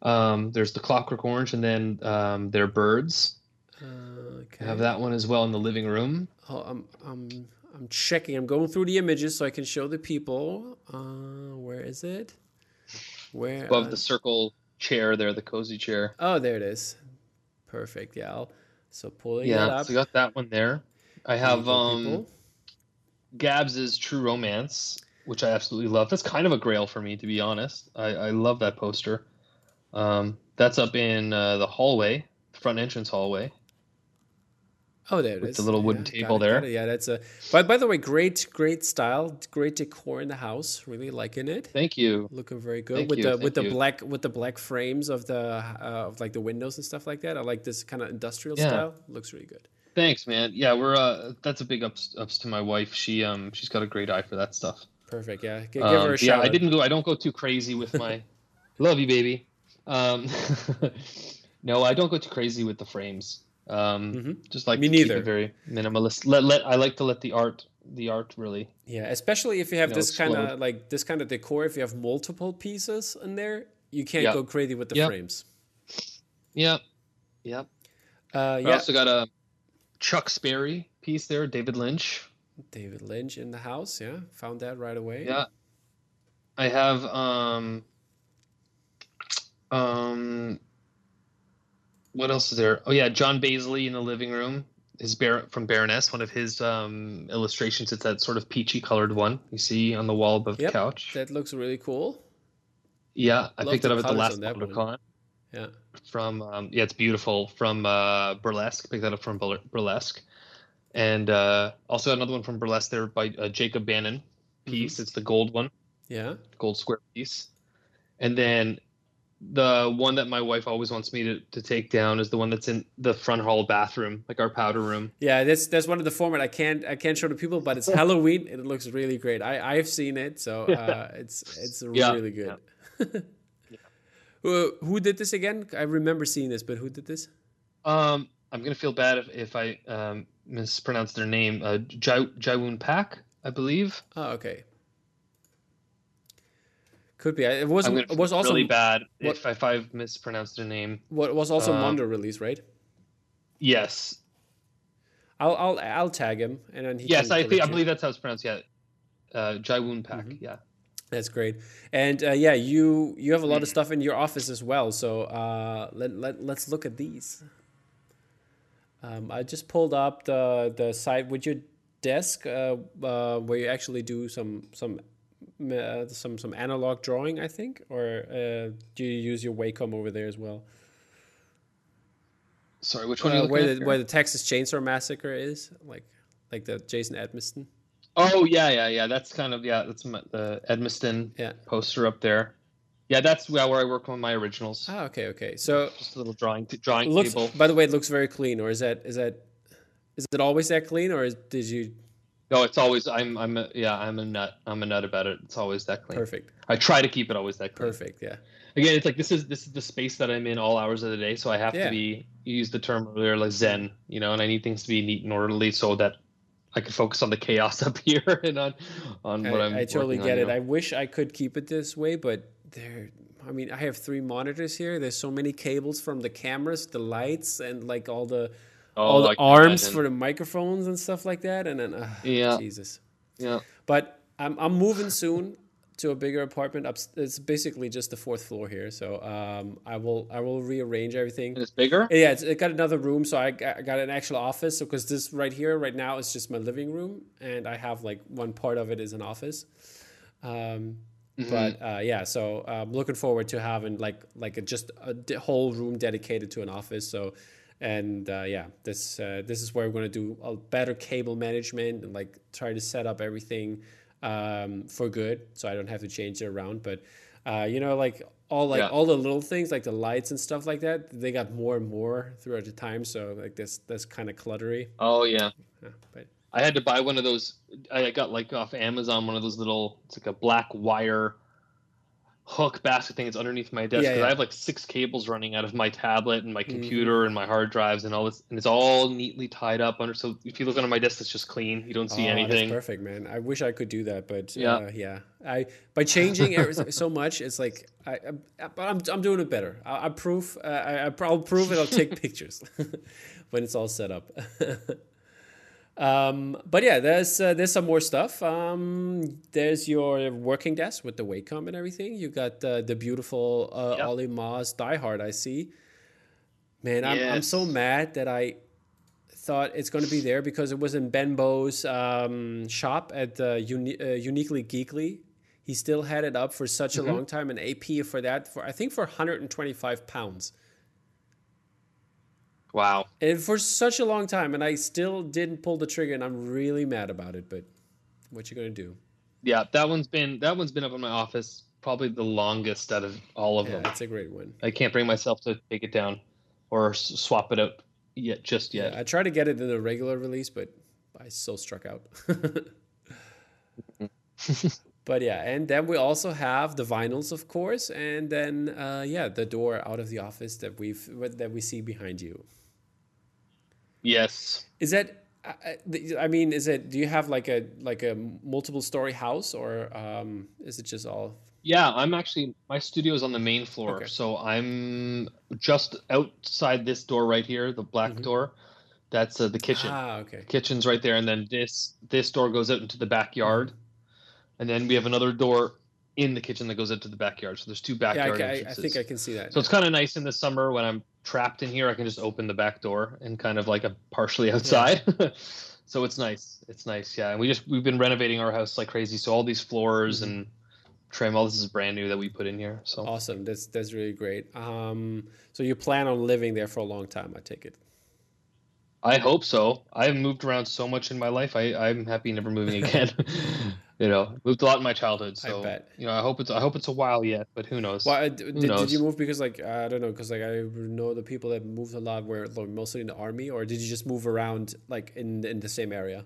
Um, there's the Clockwork Orange, and then um, they're birds. uh, okay. I have that one as well in the living room. Oh, I'm, I'm, I'm checking. I'm going through the images so I can show the people. Uh, where is it? Where? Above uh, the circle chair there, the cozy chair. Oh, there it is. Perfect. Yeah. I'll, so pulling it Yeah, up. so got that one there. I have um people. Gabz's True Romance, which I absolutely love. That's kind of a grail for me, to be honest. I, I love that poster. Um, that's up in uh, the hallway, front entrance hallway. Oh, there it with is. the little wooden got table it, there. Yeah, that's a. By by the way, great great style, great decor in the house. Really liking it. Thank you. Looking very good Thank with you, the thank with the black with the black frames of the uh, of like the windows and stuff like that. I like this kind of industrial Yeah. style. Looks really good. Thanks, man. Yeah, we're uh, that's a big ups ups to my wife. She um she's got a great eye for that stuff. Perfect. Yeah, G- give Um, her a yeah. I didn't go. I don't go too crazy with my. love you, baby. Um, no, I don't go too crazy with the frames. Um, Mhm. just like Me keep neither. it very minimalist. Let let I like to let the art the art really. Yeah, especially if you have know, this kind of like this kind of decor. If you have multiple pieces in there, you can't Yeah. go crazy with the Yeah. frames. Yeah, yeah. Uh, I also got a Chuck Sperry piece there, David Lynch. David Lynch in the house. Yeah, found that right away. Yeah. I have um um what else is there? Oh yeah, John Baizley in the living room. His Bar- from Baroness, one of his um illustrations. It's that sort of peachy colored one you see on the wall above Yep, the couch. that looks really cool. yeah, I love picked it up at the last on that one. WonderCon Yeah, from um, yeah, it's beautiful from uh, Burlesque. Picked that up from Burlesque, and uh, also another one from Burlesque there by uh, Jacob Bannon piece. It's the gold one. yeah. gold square piece. And then the one that my wife always wants me to, to take down is the one that's in the front hall bathroom, like our powder room. Yeah, that's that's one of the format I can't I can't show to people, but it's Halloween and it looks really great. I I've seen it, so uh, it's it's Yeah, really good. who, who did this again? I remember seeing this, but who did this? Um, I'm gonna feel bad if, if I um, mispronounce their name. Uh, Jai Jaiwoon Pak, I believe. Oh, okay. Could be. It was it was also really bad what- if, if I've mispronounced their name. what was also um, Mondo release, right? Yes, I'll I'll I'll tag him and then he yes, I think I believe that's how it's pronounced. Yeah, uh, Jaiwoon Pak. Mm-hmm. Yeah. That's great. And uh, yeah, you you have a Mm. lot of stuff in your office as well. So uh, let, let let's look at these. Um, I just pulled up the the site with your desk uh, uh, where you actually do some some uh, some some analog drawing, I think, or uh, do you use your Wacom over there as well? Sorry, which one are you Uh, where the where the Texas Chainsaw Massacre is, like like the Jason Edmiston. Oh yeah, yeah, yeah. That's kind of yeah. That's my, the Edmiston Yeah. poster up there. Yeah, that's where where I work on my originals. Ah, okay, okay. So Just a little drawing drawing looks. table. By the way, it looks very clean. Or is that is that is it always that clean, or is, did you No, it's always I'm I'm a, yeah I'm a nut. I'm a nut about it. It's always that clean. perfect? I try to keep it always that clean. Perfect. Yeah. Again, it's like this is this is the space that I'm in all hours of the day, so I have Yeah. to be. You used the term earlier, like zen, you know, and I need things to be neat and orderly so that I can focus on the chaos up here and on on what I'm. I, I totally get on, it. you know? I wish I could keep it this way, but there. I mean, I have three monitors here. There's so many cables from the cameras, the lights, and like all the all the arms imagine. for the microphones and stuff like that, and then uh, Yeah. Jesus. Yeah. But I'm I'm moving soon to a bigger apartment. Up, it's basically just the fourth floor here, so um, I will I will rearrange everything. And it's bigger. Yeah, it's, it got another room, so I got, I got an actual office. So because this right here, right now, is just my living room, and I have like one part of it is an office. Um, Mm-hmm. But uh, yeah, so I'm looking forward to having like like a, just a d- whole room dedicated to an office. So, and uh, yeah, this uh, this is where we're gonna do a better cable management and like try to set up everything um, for good, so I don't have to change it around. But uh, you know, like all like Yeah. all the little things like the lights and stuff like that, they got more and more throughout the time. So like this that's kind of cluttery. Oh yeah. Yeah, but I had to buy one of those. I got like off Amazon one of those little. It's like a black wire hook basket thing. It's underneath my desk Yeah, because yeah. I have like six cables running out of my tablet and my Mhm. computer and my hard drives and all this, and it's all neatly tied up under. So if you look under my desk, it's just clean. You don't see Oh, anything. That's perfect, man. I wish I could do that, but Yeah. uh, yeah. I by changing so much, it's like I, I but I'm I'm doing it better. I, I prove uh, I I'll prove it. I'll take pictures when it's all set up. Um, but yeah, there's uh, there's some more stuff. Um, there's your working desk with the Wacom and everything. You got uh, the beautiful uh, Yep. Ollie Moss' Die Hard. I see. Man, I'm I'm so mad that I thought it's going to be there because it was in Benbo's um, shop at uh, Uni- uh, Uniquely Geekly. He still had it up for such Mm-hmm. a long time, and AP for that for I think for 125 pounds, Wow. And for such a long time, and I still didn't pull the trigger, and I'm really mad about it. But what you gonna do? Yeah, that one's been that one's been up in my office probably the longest out of all of Yeah, them. that's a great one. I can't bring myself to take it down or swap it out yet just yet. Yeah, I try to get it in the regular release, but I still struck out. but yeah, and then we also have the vinyls, of course, and then uh, yeah, the door out of the office that we've that we see behind you. Yes. Is that? I- I I mean, is it? Do you have like a like a multiple story house, or um, is it just all? Yeah, I'm actually my studio is on the main floor, Okay. so I'm just outside this door right here, the black Mhm. door. That's uh, the kitchen. Ah, okay. Kitchen's right there, and then this this door goes out into the backyard, and then we have another door in the kitchen that goes out to the backyard. So there's two Yeah, I, I, I think I can see that. So it's kind of nice in the summer when I'm trapped in here. I can just open the back door and kind of like I'm partially outside. so it's nice. It's nice. Yeah. And we just we've been renovating our house like crazy. So all these floors Mhm. and trim, all this is brand new that we put in here. So Awesome. That's that's really great. Um, so you plan on living there for a long time? I take it. I hope so. I've moved around so much in my life. I I'm happy never moving again. you know, moved a lot in my childhood. I So bet. you know, I hope it's I hope it's a while yet, but who knows? Why did, did knows? you move because like I don't know because like I know the people that moved a lot were like, mostly in the army or did you just move around like in in the same area?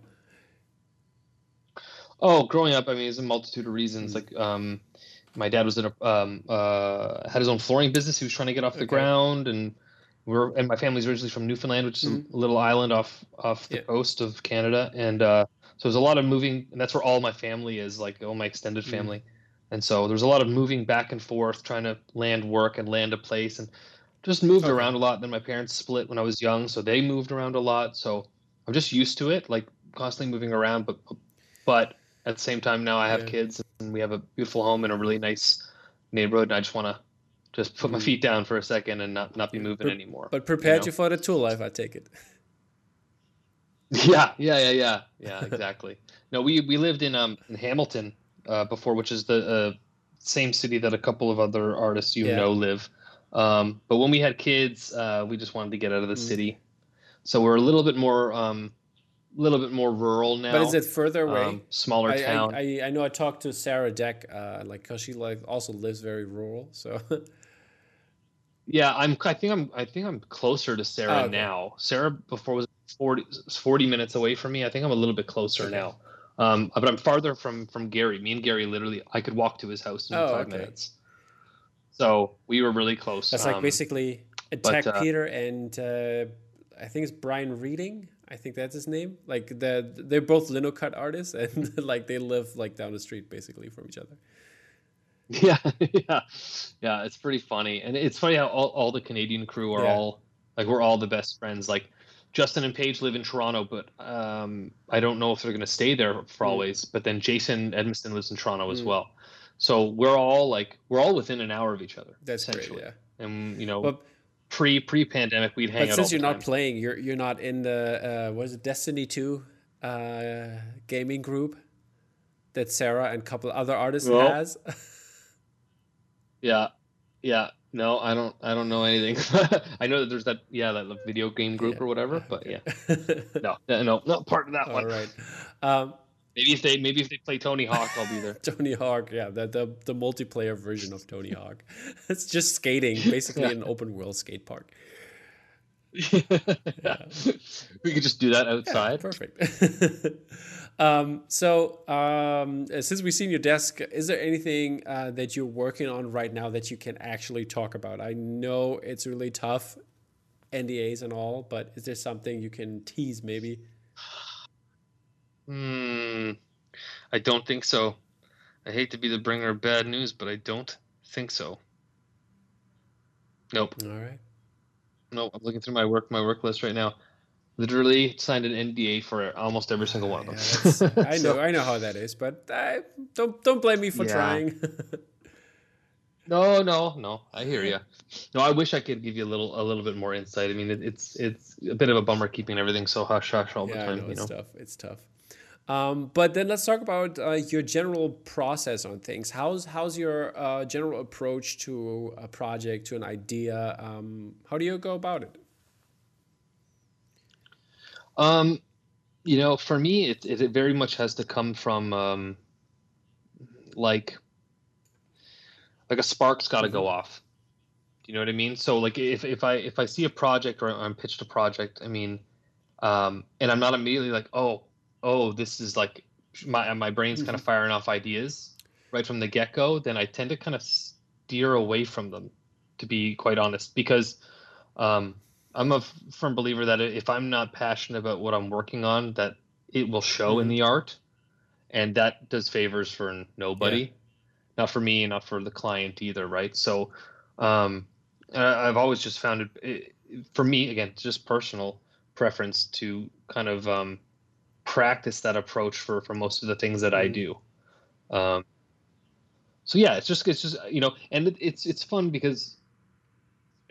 Oh, growing up, I mean, there's a multitude of reasons. Mm. Like, um, my dad was in a um, uh, had his own flooring business. He was trying to get off the Okay. ground, and we're and my family's originally from Newfoundland, which is Mhm. a little island off off the Yeah. coast of Canada, and uh, so there's a lot of moving, and that's where all my family is, like all my extended Mhm. family, and so there's a lot of moving back and forth, trying to land work and land a place, and just moved Okay. around a lot. Then my parents split when I was young, so they moved around a lot. So I'm just used to it, like constantly moving around. But but at the same time, now I have Yeah. kids and we have a beautiful home in a really nice neighborhood. And I just want to just put my Mhm. feet down for a second and not not be moving Pre- anymore. But prepared know? you for the tool life, I take it. Yeah, yeah, yeah, yeah, yeah, exactly. no, we we lived in um in Hamilton uh, before, which is the uh, same city that a couple of other artists you Yeah. know live. Um, but when we had kids, uh, we just wanted to get out of the Mm. city, so we're a little bit more um, a little bit more rural now. But is it further away? um, smaller I, I, town? I, I know I talked to Sara Deck, uh, like because she like also lives very rural. So Yeah, I'm. I think I'm. I think I'm closer to Sara Oh, okay. now. Sarah before was 40, 40 minutes away from me. I think I'm a little bit closer now. Um, but I'm farther from from Gary. Me and Gary literally, I could walk to his house in Oh, five okay. minutes. So we were really close. that's like Um, basically but, Attack uh, Peter and uh, I think it's Brian Reading. I think that's his name. Like the they're both Linocut artists, and like they live like down the street basically from each other. Yeah, yeah, yeah. It's pretty funny, and it's funny how all, all the Canadian crew are Yeah. all like we're all the best friends. Like Justin and Paige live in Toronto, but um, I don't know if they're going to stay there for Mm. always. But then Jason Edmiston lives in Toronto as Mm. well. So we're all like we're all within an hour of each other. That's great. essentially. Yeah. And you know, But pre pre pandemic, we'd hang but out. since all you're the not playing, you're you're not in the uh, what is it Destiny two uh, gaming group that Sara and a couple other artists No. has. Yeah, yeah. No, I don't. I don't know anything. I know that there's that. Yeah, that video game group Yeah. or whatever. But yeah, no, no, no, not part of that All one. right. Um, Maybe if they maybe if they play Tony Hawk, I'll be there. Tony Hawk, yeah, the, the the multiplayer version of Tony Hawk. It's just skating, basically Yeah. an open world skate park. We could just do that Yeah, outside. perfect. um, so, um, since we've seen your desk, is there anything uh, that you're working on right now that you can actually talk about? I know it's really tough, NDAs and all, but is there something you can tease maybe? Hmm. I don't think so. I hate to be the bringer of bad news, but I don't think so. Nope. All right. No, I'm looking through my work my work list right now. Literally signed an NDA for almost every single one of them. that's- I So- know, I know how that is, but I, don't don't blame me for Yeah. trying. No, no, no. I hear you. No, I wish I could give you a little a little bit more insight. I mean, it, it's it's a bit of a bummer keeping everything so hush hush all the yeah, I time. know you it's know. tough. It's tough. Um, but then let's talk about uh, your general process on things. How's how's your uh, general approach to a project, to an idea? Um, how do you go about it? Um, you know, for me, it it, it very much has to come from um, like like a spark's got to go off. Do you know what I mean? So like if if I if I see a project or I'm pitched a project, I mean, um, and I'm not immediately like, oh, oh, this is like my my brain's kind of firing off ideas right from the get go. Then I tend to kind of steer away from them, to be quite honest, because um, I'm a f- firm believer that if I'm not passionate about what I'm working on, that it will show in Mhm. the art, and that does favors for nobody, not for me, not for the client either, right? So, um, I've always just found it, it for me again, just personal preference to kind of um, practice that approach for for most of the things that I Mhm. do. Um, so yeah, it's just it's just you know, and it, it's it's fun because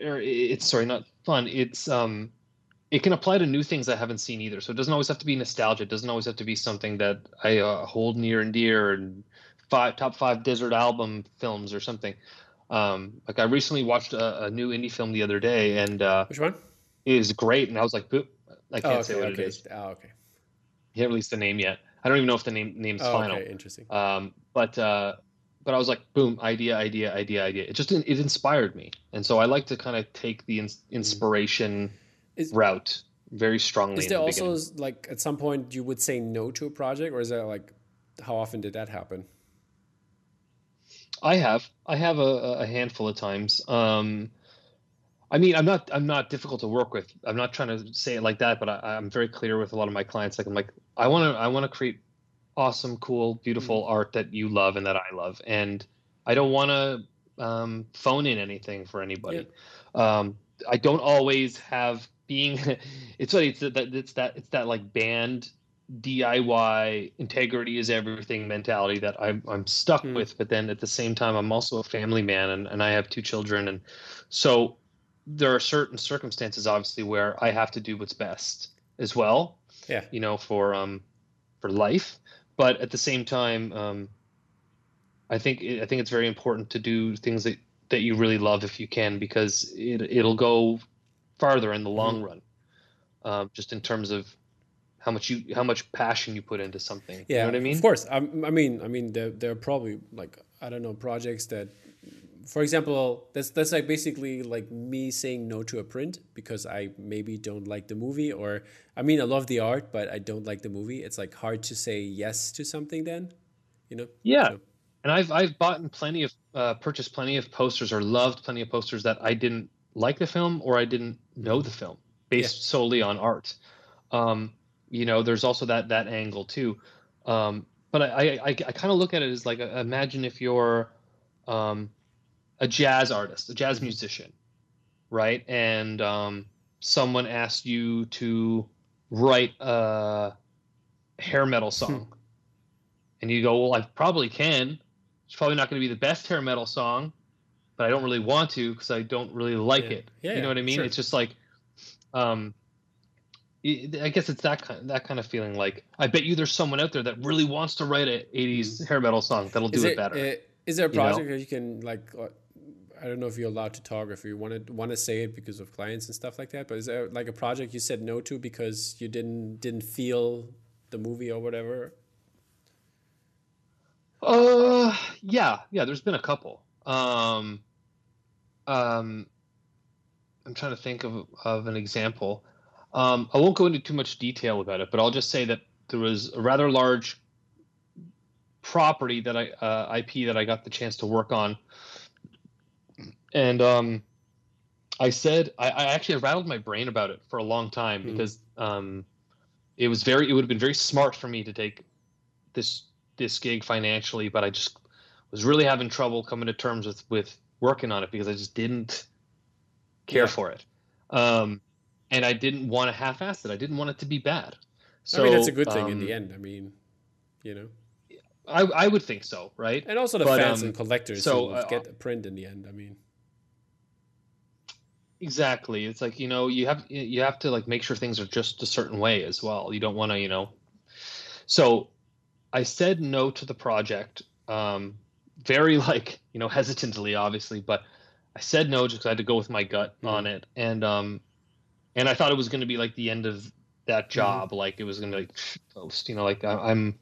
or it's sorry, not fun. It's um, it can apply to new things I haven't seen either. So it doesn't always have to be nostalgia. It doesn't always have to be something that I uh, hold near and dear and five top five desert album films or something. Um, like I recently watched a, a new indie film the other day, and uh, Which one? it was great. And I was like, "Boop." I can't oh, say what okay. it is. Oh, okay. He haven't released the name yet. I don't even know if the name name's Oh, final. okay, interesting. Um, but uh, but I was like, boom, idea, idea, idea, idea. It just it inspired me, and so I like to kind of take the inspiration Mm. Is- route very strongly. Is there the also beginning. like at some point you would say no to a project, or is that like how often did that happen? I have I have a, a handful of times. Um, I mean, I'm not I'm not difficult to work with. I'm not trying to say it like that, but I, I'm very clear with a lot of my clients. Like I'm like I want to I want to create awesome, cool, beautiful art that you love and that I love, and I don't want to um, phone in anything for anybody. Um, I don't always have being. It's funny. It's that it's that it's that like band DIY integrity is everything mentality that I'm I'm stuck Hmm. with. But then at the same time, I'm also a family man, and, and I have two children, and so there are certain circumstances, obviously, where I have to do what's best as well. Yeah. You know, for um for life, but at the same time, um, I think I think it's very important to do things that that you really love if you can, because it it'll go farther in the long run. Um, just in terms of how much you how much passion you put into something. Yeah, you know what I mean? Of course. I, I mean, I mean, there, there are probably like I don't know projects that, for example, that's that's like basically like me saying no to a print because I maybe don't like the movie, or I mean, I love the art, but I don't like the movie. It's like hard to say yes to something then, you know? Yeah. So- And I've I've bought plenty of uh, purchased plenty of posters or loved plenty of posters that I didn't like the film or I didn't know the film based solely on art. Um, you know, there's also that that angle too. Um, but I I, I, I kind of look at it as like uh, imagine if you're um, a jazz artist, a jazz musician, right? And um, someone asked you to write a hair metal song, and you go, "Well, I probably can. It's probably not going to be the best hair metal song, but I don't really want to because I don't really like Yeah. it. Yeah, you know what I mean? sure. It's just like, um, I guess it's that kind that kind of feeling. Like, I bet you there's someone out there that really wants to write an '80s hair metal song that'll do it it better. uh, is there a you know? project where you can like? I don't know if you're allowed to talk if you want to want to say it because of clients and stuff like that. But is there like a project you said no to because you didn't didn't feel the movie or whatever? Uh, yeah, yeah. There's been a couple. Um, um, I'm trying to think of of an example. Um, I won't go into too much detail about it, but I'll just say that there was a rather large property that I uh, IP that I got the chance to work on, and um, I said I, I actually rattled my brain about it for a long time Mhm. because um, it was very it would have been very smart for me to take this this gig financially, but I just was really having trouble coming to terms with with working on it because I just didn't care Yeah. for it, um, and I didn't want to half-ass it. I didn't want it to be bad. So I mean, that's a good thing in um, the end. I mean, you know, I I would think so, right? and also the but, fans um, and collectors so, who uh, get a print in the end. I mean, Exactly. It's like, you know, you have you have to like make sure things are just a certain way as well. You don't want to, you know. So I said no to the project. Um very like, you know, hesitantly obviously, but I said no just because I had to go with my gut Mhm. on it. And um and I thought it was going to be like the end of that job, like it was going to like toast, you know, like I, I'm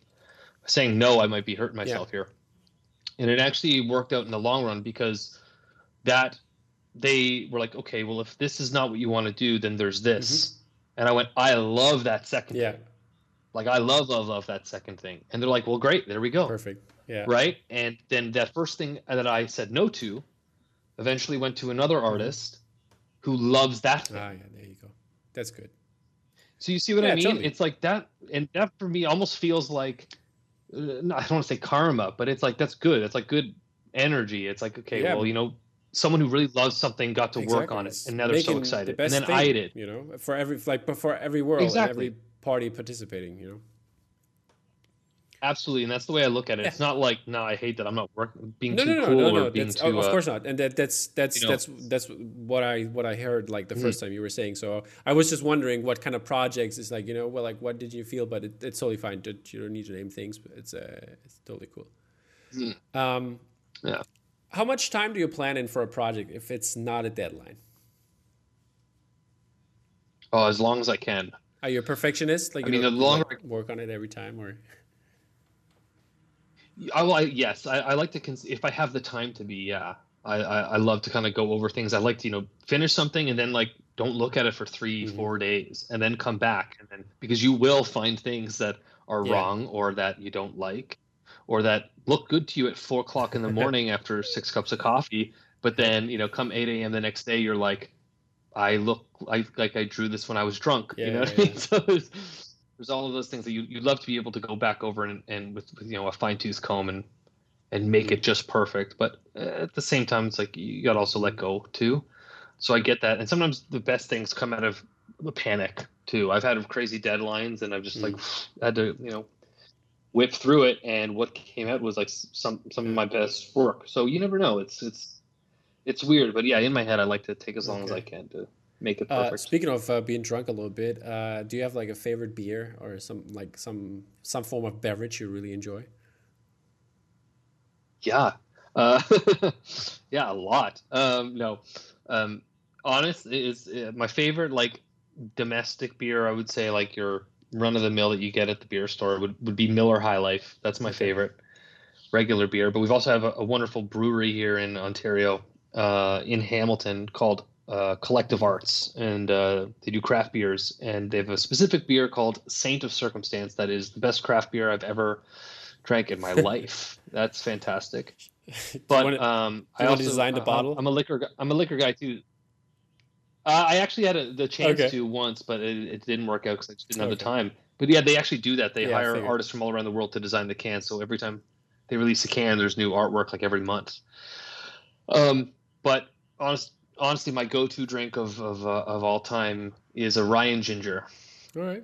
saying no, I might be hurting myself here. And it actually worked out in the long run because that they were like, okay, well, if this is not what you want to do, then there's this. And I went, I love that second yeah, thing. Like, I love, love, love that second thing. And they're like, well, great, there we go. perfect. Yeah, Right. And then that first thing that I said no to eventually went to another Mm-hmm. artist who loves that thing. ah, yeah, there you go. That's good. So you see what Yeah, I mean? totally. It's like that, and that for me almost feels like uh, I don't want to say karma, but it's like that's good. It's like good energy. It's like okay, Yeah. well, you know, someone who really loves something got to work on it, and now they're so making the excited. And then thing, I did. You know, for every like, but for every world Exactly. and every party participating. You know. Absolutely, and that's the way I look at it. It's not like no, I hate that I'm not working, being no, too no, no, cool no, or no. being That's, too. of uh, course not. And that, that's that's you know. that's that's what I what I heard like the Mhm. first time you were saying. So I was just wondering what kind of projects is like you know well like what did you feel? But it, it's totally fine. You don't need to name things. But it's uh, it's totally cool. Mhm. Um, Yeah. How much time do you plan in for a project if it's not a deadline? oh, as long as I can. Are you a perfectionist? Like I you mean, the longer- like, work on it every time, or I, I yes, I, I like to cons- if I have the time to be. Yeah, I I, I love to kind of go over things. I like to you know finish something and then like don't look at it for 3 Mhm. four days and then come back and then because you will find things that are Yeah. wrong or that you don't like or that look good to you at four o'clock in the morning after six cups of coffee, but then you know come eight a.m. the next day you're like, I look like like I drew this when I was drunk. Yeah, you know what yeah, I mean? So there's there's all of those things that you you'd love to be able to go back over and, and with, with you know a fine tooth comb and and make it just perfect. But uh, at the same time, it's like you got to also let go too. So I get that, and sometimes the best things come out of the panic too. I've had crazy deadlines, and I've just like had to you know whip through it, and what came out was like some some of my best work. So you never know. It's it's it's weird, but yeah, in my head, I like to take as long as I can to make it Uh, perfect. speaking of uh, being drunk a little bit, uh, do you have like a favorite beer or some like some some form of beverage you really enjoy? Yeah. Uh, yeah, a lot. Um, no. Um, honest is uh, my favorite like domestic beer. I would say like your run of the mill that you get at the beer store would, would be Miller High Life. That's my favorite regular beer. But we've also have a, a wonderful brewery here in Ontario, uh, in Hamilton called uh, Collective Arts, and uh, they do craft beers. And they have a specific beer called Saint of Circumstance that is the best craft beer I've ever drank in my life. That's fantastic. But um, I also design the I- bottle? I'm a liquor. I'm a liquor guy too. Uh, I actually had a, the chance Okay. to once, but it, it didn't work out because I just didn't have the time. But yeah, they actually do that. They Yeah, hire artists from all around the world to design the can. So every time they release a can, there's new artwork like every month. Um, but honest, honestly, my go-to drink of of uh, of all time is a rye and ginger. All right.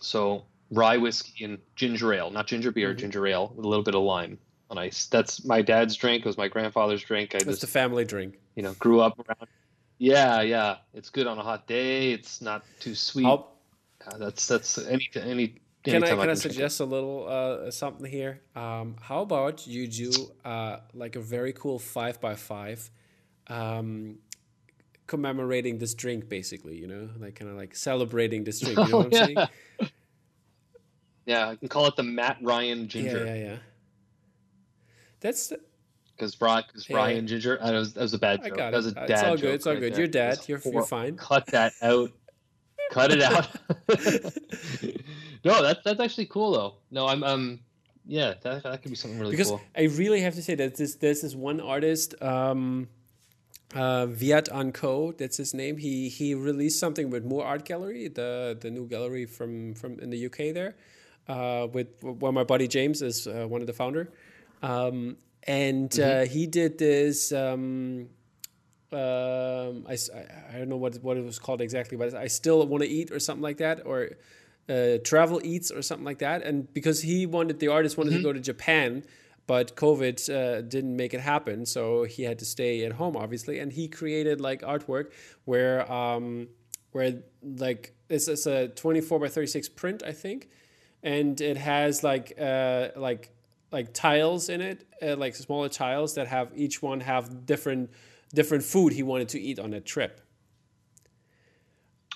So rye whiskey and ginger ale, not ginger beer, Mhm. ginger ale with a little bit of lime on ice. That's my dad's drink. It was my grandfather's drink. I That's just the family drink. you know grew up around. Yeah, yeah, it's good on a hot day. It's not too sweet. Uh, that's that's any any. can I can I suggest a little uh, something here? Um, how about you do uh, like a very cool five by five, um, commemorating this drink, basically. You know, like kind of like celebrating this drink. You know Oh, what I'm saying? yeah. Yeah, I can call it the Matt Ryan Yeah, Ginger yeah, yeah. That's the- because Ryan, cause Yeah. Ryan Ginger. I was that was a bad joke. that was a dad It's all good. It's all right good. there. You're dad. You're you're fine. Cut that out. Cut it out. no, that's that's actually cool though. No, I'm um yeah, that that could be something really because cool. I really have to say that this there's this one artist, um, uh, Viet that's his name. He he released something with Moore Art Gallery, the the new gallery from from in the UK there, uh, with where my buddy James is uh, one of the founder, um, and uh, he did this. Um, um, I, I- don't know what what it was called exactly, but I still want to eat or something like that, or uh, travel eats or something like that. And because he wanted the artist wanted to go to Japan, but COVID uh, didn't make it happen, so he had to stay at home, obviously. And he created like artwork where um, where like this is a twenty four by thirty six print, I think, and it has like uh, like like tiles in it, uh, like smaller tiles that have each one have different different food he wanted to eat on that trip.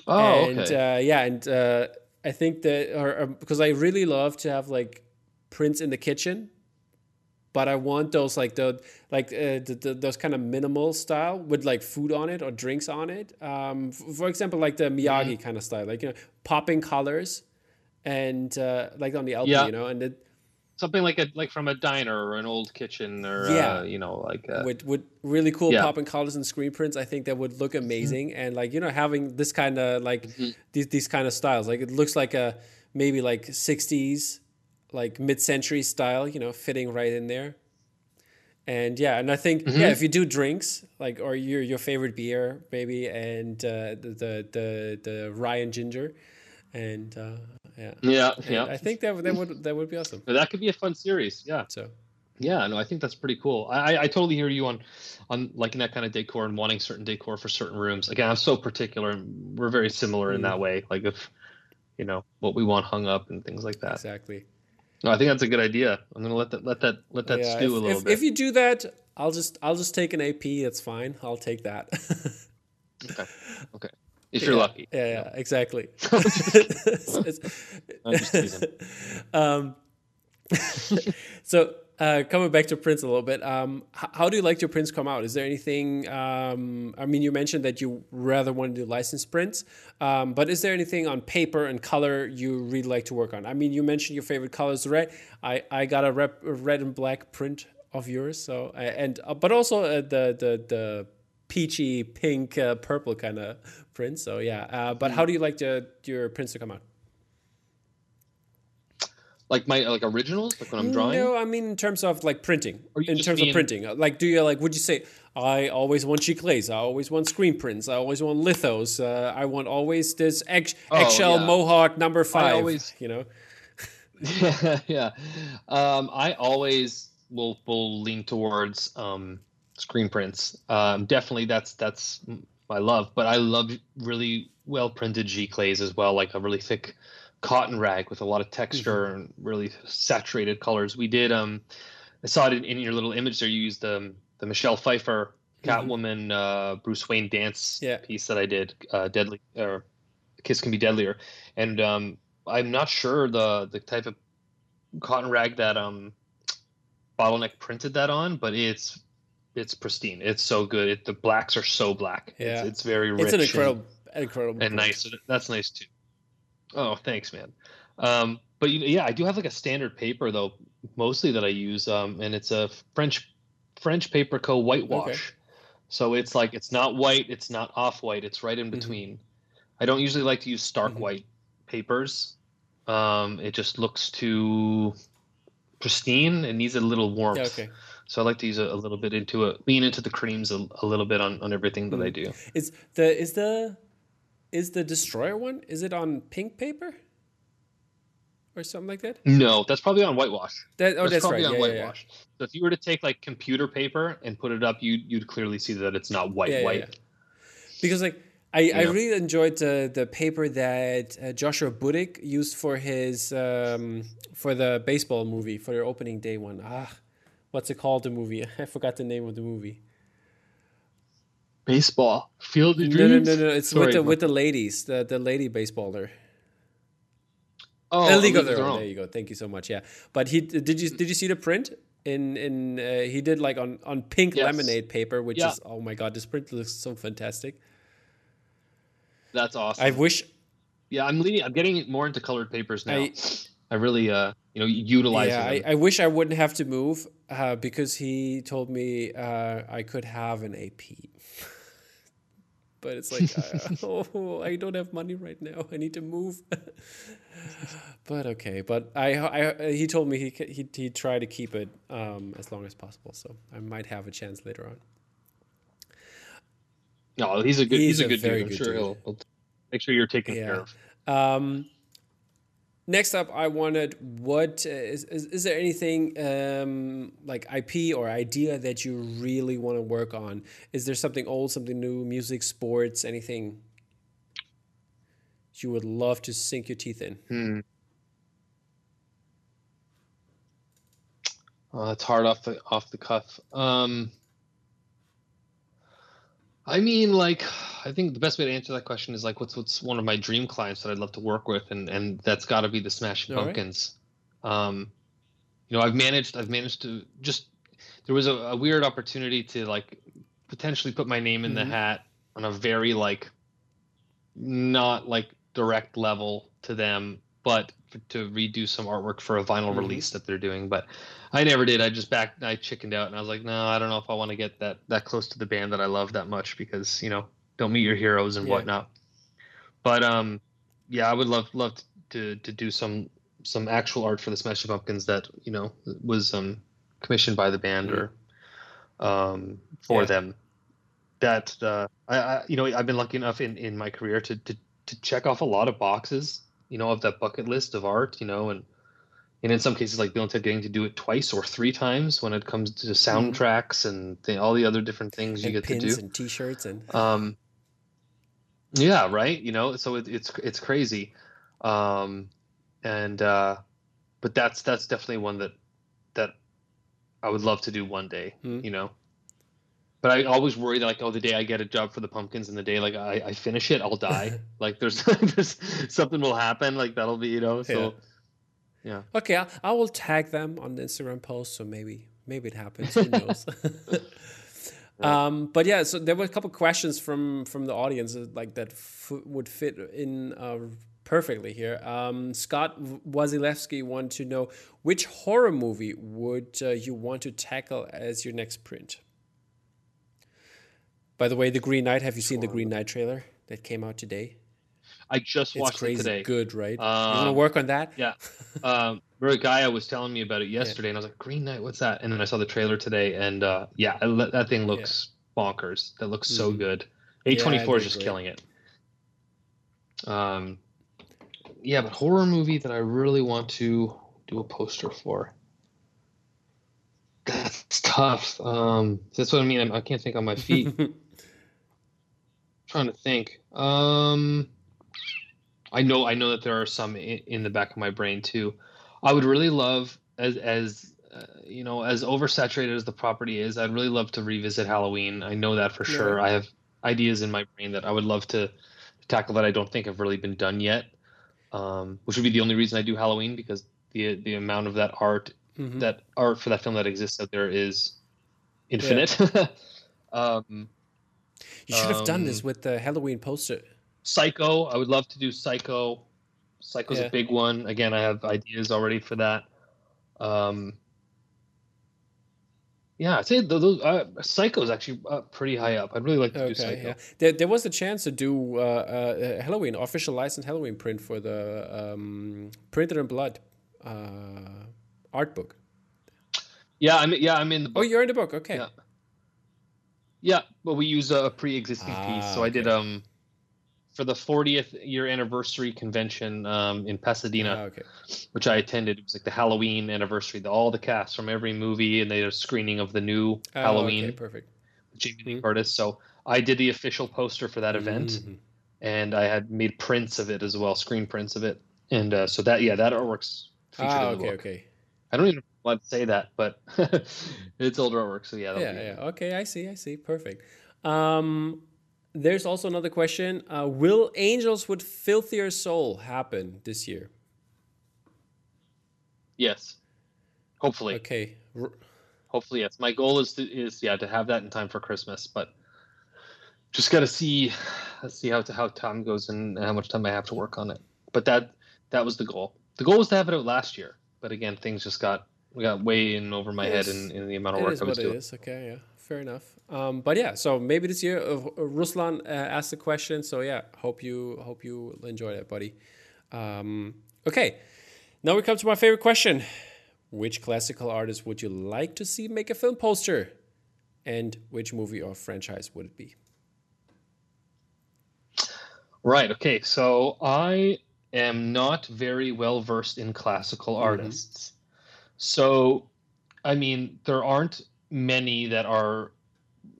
Oh, and okay. uh, yeah, and uh, I think that or, or- because I really love to have like prints in the kitchen, but I want those like the like uh, the, the, those kind of minimal style with like food on it or drinks on it. Um, for example, like the Miyagi Mm-hmm. kind of style, like you know, popping colors, and uh, like on the LP, Yeah. you know, and it, Something like a like from a diner or an old kitchen or Yeah. uh, you know like uh, with with really cool Yeah. popping colors and screen prints. I think that would look amazing, and like you know having this kind of like these these kind of styles, like it looks like a maybe like '60s, like mid-century style, you know, fitting right in there. And yeah, and I think yeah, if you do drinks like or your your favorite beer maybe, and uh, the, the the the rye and ginger, and uh, yeah, yeah yeah. I think that that would that would be awesome. that could be a fun series. Yeah. So Yeah, no, I think that's pretty cool. I, I, totally hear you on, on liking that kind of decor and wanting certain decor for certain rooms. Again, I'm so particular, and we're very similar in Mm. that way. Like if, you know, what we want hung up and things like that. exactly. No, I think that's a good idea. I'm gonna let that let that let that Yeah, stew if, a little if, bit. if you do that, I'll just I'll just take an AP. That's fine. I'll take that. okay, okay. If you're Yeah, lucky. Yeah, yeah, exactly. It's- I'm just teasing. um, so uh, coming back to prints a little bit, um, how do you like your prints come out? Is there anything? Um, I mean, you mentioned that you rather want to do licensed prints, um, but is there anything on paper and color you really like to work on? I mean, you mentioned your favorite colors, red. I I got a, rep, a red and black print of yours, so and uh, but also uh, the the the peachy pink uh, purple kind of print. So yeah, uh, but how do you like the, your prints to come out? Like my like originals, like when I'm drawing. No, I mean in terms of like printing. In terms of printing, Uh, like do you like? Would you say I always want chiclets? I always want screen prints. I always want lithos. Uh, I want always this egg, Oh, eggshell yeah. mohawk number five. always- you know. yeah, yeah. Um, I always will will lean towards um, screen prints. Um, definitely, that's that's my love. But I love really well printed giclées as well, like a really thick cotton rag with a lot of texture and really saturated colors. We did. Um, I saw it in, in your little image there. You used the the Michelle Pfeiffer Catwoman uh, Bruce Wayne dance Yeah. piece that I did. Uh, Deadly or Kiss Can Be Deadlier, and um, I'm not sure the the type of cotton rag that um bottleneck printed that on, but it's it's pristine. It's so good. It, the blacks are so black. Yeah. it's, it's very rich It's an and- incredible, incredible, and, nice. That's nice too. Oh, thanks, man. Um, but you, yeah, I do have like a standard paper though, mostly that I use, um, and it's a French French Paper Co. whitewash. So it's like it's not white, it's not off white, it's right in Mhm. between. I don't usually like to use stark Mhm. white papers. Um, it just looks too pristine. It needs a little warmth. Yeah, okay. So I like to use a, a little bit into it, lean into the creams a, a little bit on, on everything that I do. Is the is the is the destroyer one? Is it on pink paper or something like that? No, that's probably on whitewash. That oh, that's, probably right. on Yeah, yeah, yeah. So if you were to take like computer paper and put it up, you you'd clearly see that it's not white white. Because like I, I really enjoyed the the paper that uh, Joshua Budich used for his um, for the baseball movie for their opening day one. Ah, what's it called? The movie I forgot the name of the movie. Baseball, Field of No, Dreams. no, no, no. It's Sorry, with the with the ladies, the the lady baseballer. oh, A League of Their Their Own. Own. There you go. Thank you so much. Yeah, but he did you did you see the print in in uh, he did like on on pink Yes. lemonade paper, which Yeah. is oh my god, this print looks so fantastic. That's awesome. I wish yeah, I'm leaning. I'm getting more into colored papers now. I- I, really, uh, you know, utilize yeah, I. I wish I wouldn't have to move uh, because he told me uh, I could have an AP. but it's like, uh, oh, I don't have money right now. I need to move. but okay, but I, I he told me he he he tried to keep it um, as long as possible, so I might have a chance later on. no, he's a good. He's He's, a a good very dude. I'm good sure dude. he'll, he'll make sure you're taken Yeah. care of. Um, next up, I wanted what uh, is, is is there anything um, like IP or idea that you really want to work on? Is there something old, something new, music, sports, anything you would love to sink your teeth in? Hmm. Uh, hard off the off the cuff. Um, I mean, like, I think the best way to answer that question is like, what's what's one of my dream clients that I'd love to work with, and and that's got to be the Smashing All right. Pumpkins. Um, you know, I've managed I've managed to just there was a, a weird opportunity to like potentially put my name in Mhm. the hat on a very like not like direct level to them, but to redo some artwork for a vinyl Mhm. release that they're doing. But I never did. I just back I chickened out and I was like, no, I don't know if I want to get that that close to the band that I love that much because you know don't meet your heroes and Yeah. whatnot. But um, yeah, I would love love to to do some some actual art for the Smashing Pumpkins that you know was um commissioned by the band or um for Yeah. them. That uh, I, I you know I've been lucky enough in in my career to to to check off a lot of boxes you know of that bucket list of art you know and and in some cases like Bill and Ted getting to do it twice or three times when it comes to soundtracks and th- all the other different things you and get to do. and T-shirts and um yeah right you know so it, it's it's crazy. Um and uh but that's that's definitely one that that i would love to do one day Hmm. you know but i always worry that like oh the day i get a job for the pumpkins and the day like i, I finish it i'll die like there's there's something will happen like that'll be you know so yeah, okay, I, I will tag them on the Instagram post, so maybe maybe it happens. Who knows? um, but yeah, so there were a couple questions from from the audience uh, like that f- would fit in uh, perfectly here. Um, Scott Wazilewski wanted to know which horror movie would uh, you want to tackle as your next print. By the way, the Green Knight. Have you seen the Green Knight trailer that came out today? i just It's watched it today good, right? you want to Um, work on that? Yeah. Um, Gaia was telling me about it yesterday, and I was like, Green Knight, what's that? And then I saw the trailer today, and uh, yeah, I that thing looks bonkers. That looks so Mhm. good. Yeah, I A24 is just agree. killing it. Um, yeah, but horror movie that I really want to do a poster for. That's tough. Um, that's what I mean. I'm, I can't think on my feet. trying to think. Um, I know I know that there are some in, in the back of my brain too. I would really love as as uh, you know as oversaturated as the property is. I'd really love to revisit Halloween. I know that for Yeah. sure. I have ideas in my brain that I would love to tackle that I don't think have really been done yet. Um, which would be the only reason I do Halloween because the the amount of that art Mhm. that art for that film that exists out there is infinite. um, You should have done this Um, with the Halloween poster. Psycho, I would love to do Psycho. Psycho's Yeah. a big one. Again, I have ideas already for that. Um, yeah, I'd say th- those uh, Psycho is actually uh, pretty high up. I'd really like to do Psycho. yeah. There, there was a chance to do uh, uh, Halloween official licensed Halloween print for the um, Printed in Blood uh, art book. Yeah, I'm yeah, I'm in the Oh, you're in the book. Okay. Yeah. Yeah, but we use a pre-existing piece. Ah, So I did okay. um for the 40th year anniversary convention um, in Pasadena, Ah, okay. which I attended. It was like the Halloween anniversary. The, all the cast from every movie, and they had a screening of the new Oh, Halloween Okay, perfect. Jamie Lee. Curtis. So I did the official poster for that event, Mhm. and I had made prints of it as well, screen prints of it. And uh, so that yeah, that artwork's featured Ah, in the okay, book. okay. I don't even want to say that, but it's older artwork. So yeah, Yeah, be yeah. Okay, I see, I see. Perfect. Um, there's also another question. Uh, will Angels with Filthier Soul happen this year? yes. Hopefully. Okay. R- hopefully yes my goal is to is yeah to have that in time for christmas but just got to see see how to, how time goes and how much time i have to work on it but that that was the goal the goal was to have it out last year but again things just got we got way in over my head in, in the amount of work is i was what it doing is. Okay, yeah, fair enough. Um, but yeah, so maybe this year, uh, Ruslan uh, asked the question. So yeah, hope you hope you enjoy it, buddy. Um, okay, now we come to my favorite question: Which classical artist would you like to see make a film poster, and which movie or franchise would it be? right okay so i am not very well versed in classical Mhm. artists so i mean there aren't many that are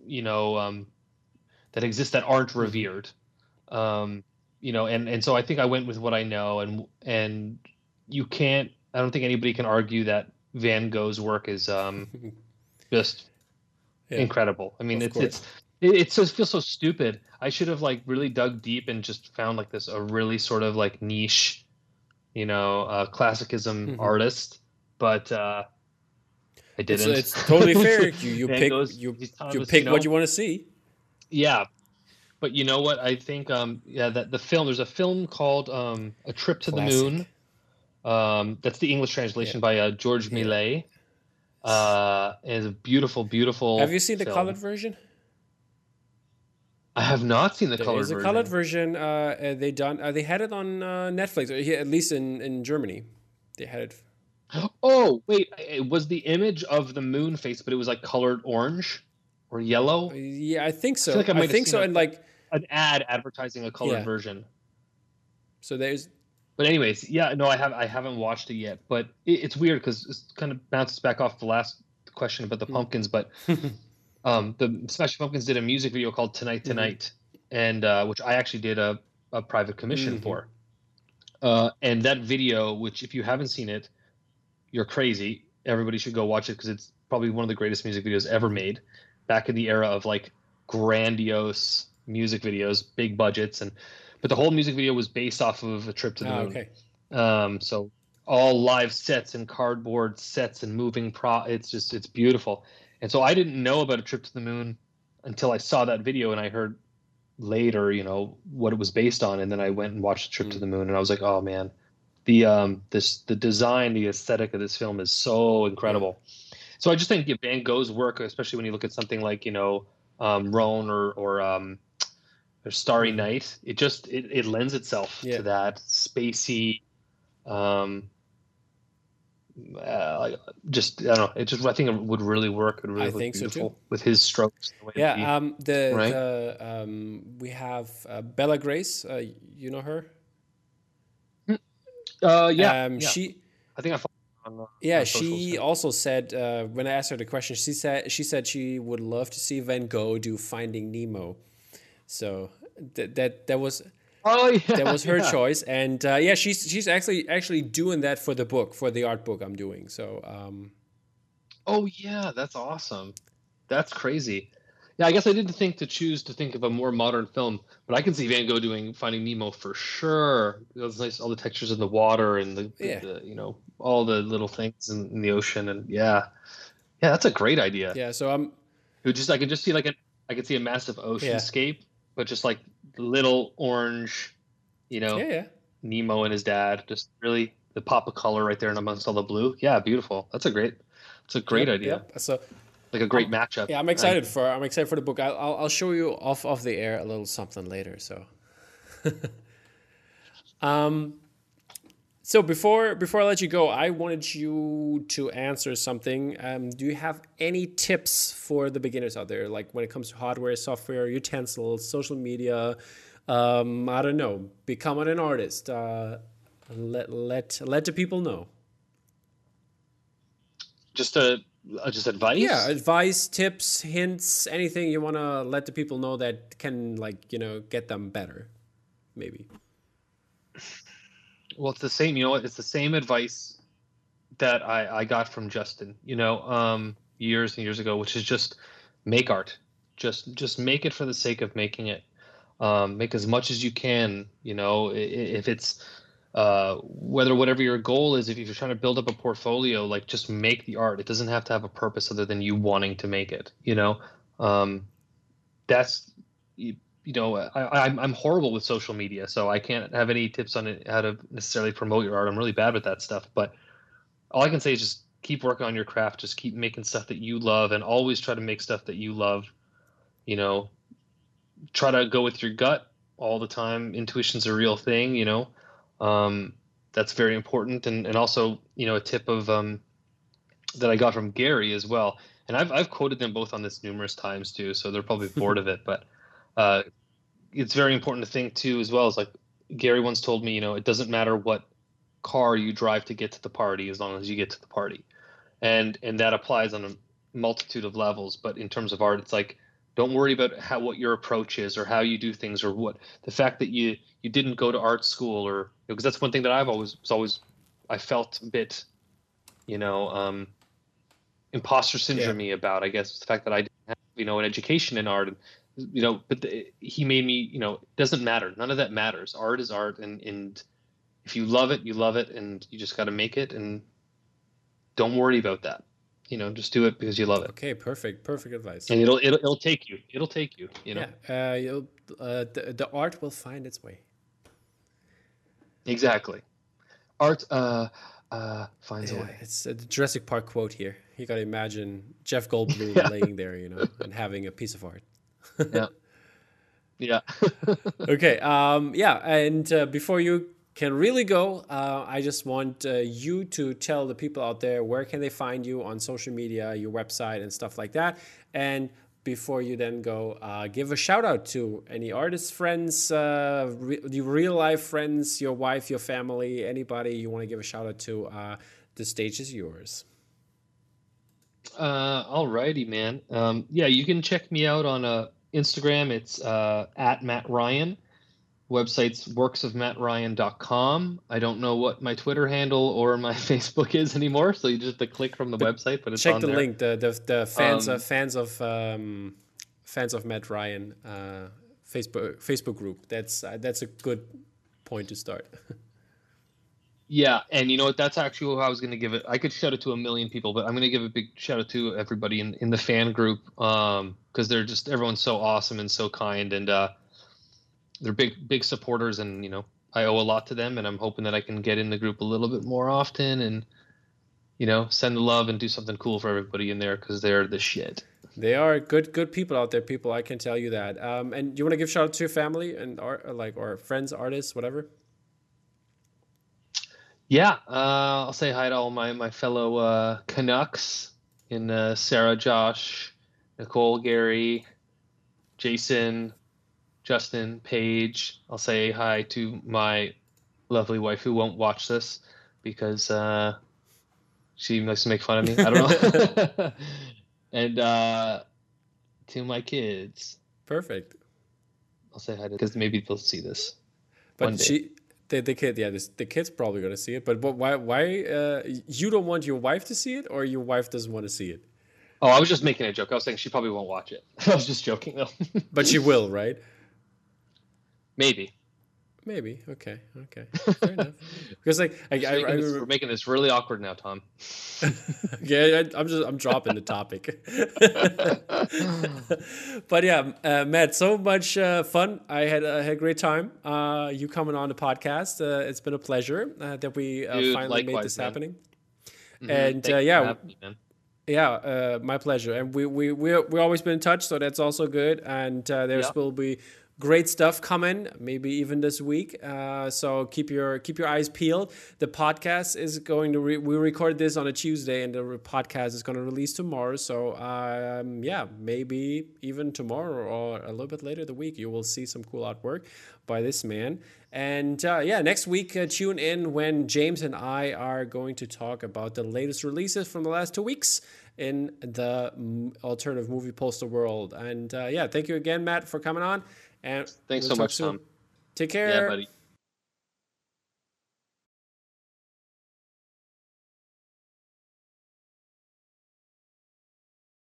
you know um, that exist that aren't Mm-hmm. revered um, you know and and so i think i went with what i know and and you can't i don't think anybody can argue that van gogh's work is um, just Yeah. incredible i mean Of it's it's course. it, it just feels so stupid i should have like really dug deep and just found like this a really sort of like niche you know uh classicism Mhm. artist but uh i didn't it's totally fair. You you pick Gogh's- you you pick know? what you want to see. Yeah, but you know what? I think um yeah that the film there's a film called um A Trip to Classic. the Moon. Um, that's the English translation by uh, George Yeah. Millet. Uh, it's a beautiful, beautiful. Have you seen the film. colored version? I have not seen the There colored is a colored version. Uh, they done. Uh, they had it on uh, Netflix, or at least in, in Germany. They had it. Oh wait, it was the image of the moon face, but it was like colored orange or yellow. Yeah, I think so. feel like I I, think so. a- And like, An ad advertising a colored Yeah. version. so there's. But anyways, yeah, no, I have I haven't watched it yet, but it, it's weird because it kind of bounces back off the last question about the Hmm. pumpkins. But um, the Smashing Pumpkins did a music video called "Tonight Mhm. Tonight," and uh, which I actually did a, a private commission Mhm. for. Uh, and that video, which if you haven't seen it, you're crazy. Everybody should go watch it because it's probably one of the greatest music videos ever made. Back in the era of like grandiose music videos, big budgets, and but the whole music video was based off of a trip to the Ah, moon. okay. Um, so all live sets and cardboard sets and moving pro. It's just it's beautiful. And so I didn't know about a trip to the moon until I saw that video and I heard later, you know, what it was based on, and then I went and watched Trip to Mm. the Moon, and I was like, oh man, the um this the design, the aesthetic of this film is so incredible. So I just think yeah, Van Gogh's work, especially when you look at something like you know um, Rhône or or um, or Starry Mhm. Night, it just it, it lends itself Yeah. to that spacey. Um, uh, just I don't know. It just I think it would really work. It would really I think so, too. with his strokes. The way he- Yeah. Um. The Right? the um. We have uh, Bella Grace. Uh, you know her. Uh, yeah, Um. yeah. She. I think I follow on, uh, Yeah, she yeah. also said uh, when I asked her the question, she said she said she would love to see Van Gogh do Finding Nemo. So that that that was Oh yeah, that was her yeah. choice, and uh, yeah, she's she's actually actually doing that for the book for the art book I'm doing. So um, Oh yeah, that's awesome. That's crazy. Yeah, I guess I didn't think to choose to think of a more modern film, but I can see Van Gogh doing Finding Nemo for sure. Those nice, all the textures in the water and the, Yeah. the you know, all the little things in, in the ocean, and yeah, yeah, that's a great idea. yeah, so I'm It just I can just see like a I could see a massive oceanscape, but just like little orange, you know, yeah yeah Nemo and his dad, just really the pop of color right there and amongst all the blue. Yeah, beautiful. That's a great, it's a great Yep, idea. yep. So Like a great matchup. yeah, I'm excited for I'm excited for the book. I'll I'll, show you off off the air a little something later. So, um, So before before I let you go, I wanted you to answer something. Um, do you have any tips for the beginners out there, like when it comes to hardware, software, utensils, social media? Um, I don't know, becoming an artist. Uh, let let let the people know. Just a uh, just advice. Yeah, advice, tips, hints, anything you want to let the people know that can like you know get them better, maybe. Well, it's the same. You know? It's the same advice that I I got from Justin. You know, um, years and years ago, which is just make art. Just just make it for the sake of making it. Um, make as much as you can. You know, if it's uh, whether whatever your goal is, if you're trying to build up a portfolio, like just make the art. It doesn't have to have a purpose other than you wanting to make it. You know, um, that's you know, I, I'm I'm horrible with social media, so I can't have any tips on it, how to necessarily promote your art. I'm really bad with that stuff. But all I can say is just keep working on your craft. Just keep making stuff that you love, and always try to make stuff that you love. You know, try to go with your gut all the time. Intuition's a real thing. You know, um, that's very important. And and also, you know, a tip of um, that I got from Gary as well. And I've I've quoted them both on this numerous times too, so they're probably bored of it, but uh, it's very important to think too, as well as like Gary once told me, you know, it doesn't matter what car you drive to get to the party as long as you get to the party, and and that applies on a multitude of levels. But in terms of art, it's like don't worry about how what your approach is or how you do things or what the fact that you you didn't go to art school or because that's one thing that I've always was always I felt a bit, you know, um, imposter syndrome yeah. about. I guess the fact that I didn't have you know an education in art and you know but the, he made me you know it doesn't matter. None of that matters. Art is art and and if you love it you love it and you just got to make it and don't worry about that. You know just do it because you love it. Okay perfect perfect advice. And it'll it'll, it'll take you. It'll take you you know. Yeah uh, you'll, uh, the, the art will find its way exactly art uh uh finds yeah, a way it's a Jurassic Park quote here you got to imagine Jeff Goldblum yeah. laying there you know and having a piece of art yeah. Yeah. okay. Um, yeah. And uh, before you can really go, uh, I just want uh, you to tell the people out there where can they find you on social media, your website, and stuff like that. And before you then go, uh, give a shout out to any artist friends, uh, re- real life friends, your wife, your family, anybody you want to give a shout out to. Uh, the stage is yours. Uh, alrighty, man. Um, yeah, you can check me out on uh, Instagram, it's uh, at Matt Ryan. Website's worksofmattryan.com. I don't know what my Twitter handle or my Facebook is anymore, so you just have to click from the website. But it's check the there. link. The the, the fans um, of fans of um, fans of Matt Ryan uh, Facebook Facebook group. That's uh, that's a good point to start. Yeah, and you know what? That's actually how I was going to give it. I could shout it to a million people, but I'm going to give a big shout out to everybody in, in the fan group because um, they're just everyone's so awesome and so kind, and uh, they're big big supporters, and you know I owe a lot to them, and I'm hoping that I can get in the group a little bit more often, and you know send the love and do something cool for everybody in there because they're the shit. They are good good people out there. People, I can tell you that. Um, and you want to give shout out to your family and art, like or friends, artists, whatever. Yeah, uh, I'll say hi to all my my fellow uh, Canucks in uh, Sara, Josh, Nicole, Gary, Jason, Justin, Paige. I'll say hi to my lovely wife who won't watch this because uh, she likes to make fun of me. I don't know. and uh, to my kids. Perfect. I'll say hi to because maybe they'll see this. But she the, the kid, yeah, this, the kid's probably gonna see it. But, but why? Why uh, you don't want your wife to see it, or your wife doesn't want to see it? Oh, I was just making a joke. I was saying she probably won't watch it. I was just joking though. but she will, right? Maybe. Maybe. Okay. Okay. Fair enough. Because like I, I, I this, we're making this really awkward now, Tom. yeah, I, am just I'm dropping the topic. but yeah, uh, Matt, so much uh, fun. I had I had a great time. Uh, you coming on the podcast. Uh, it's been a pleasure uh, that we uh, Dude, finally made this man. happening. Mm-hmm. And yeah. Yeah, uh, my pleasure. And we we we we always been in touch, so that's also good. And uh, there's yeah. will be great stuff coming maybe even this week. Uh, so keep your keep your eyes peeled. The podcast is going to re- we record this on a tuesday and the podcast is going to release tomorrow. So um, yeah maybe even tomorrow or a little bit later the week you will see some cool artwork by this man. And uh, yeah next week uh, tune in when james and i are going to talk about the latest releases from the last two weeks in the alternative movie poster world. And uh, yeah thank you again matt for coming on and thanks we'll so much, soon. Tom. Take care. Yeah, buddy.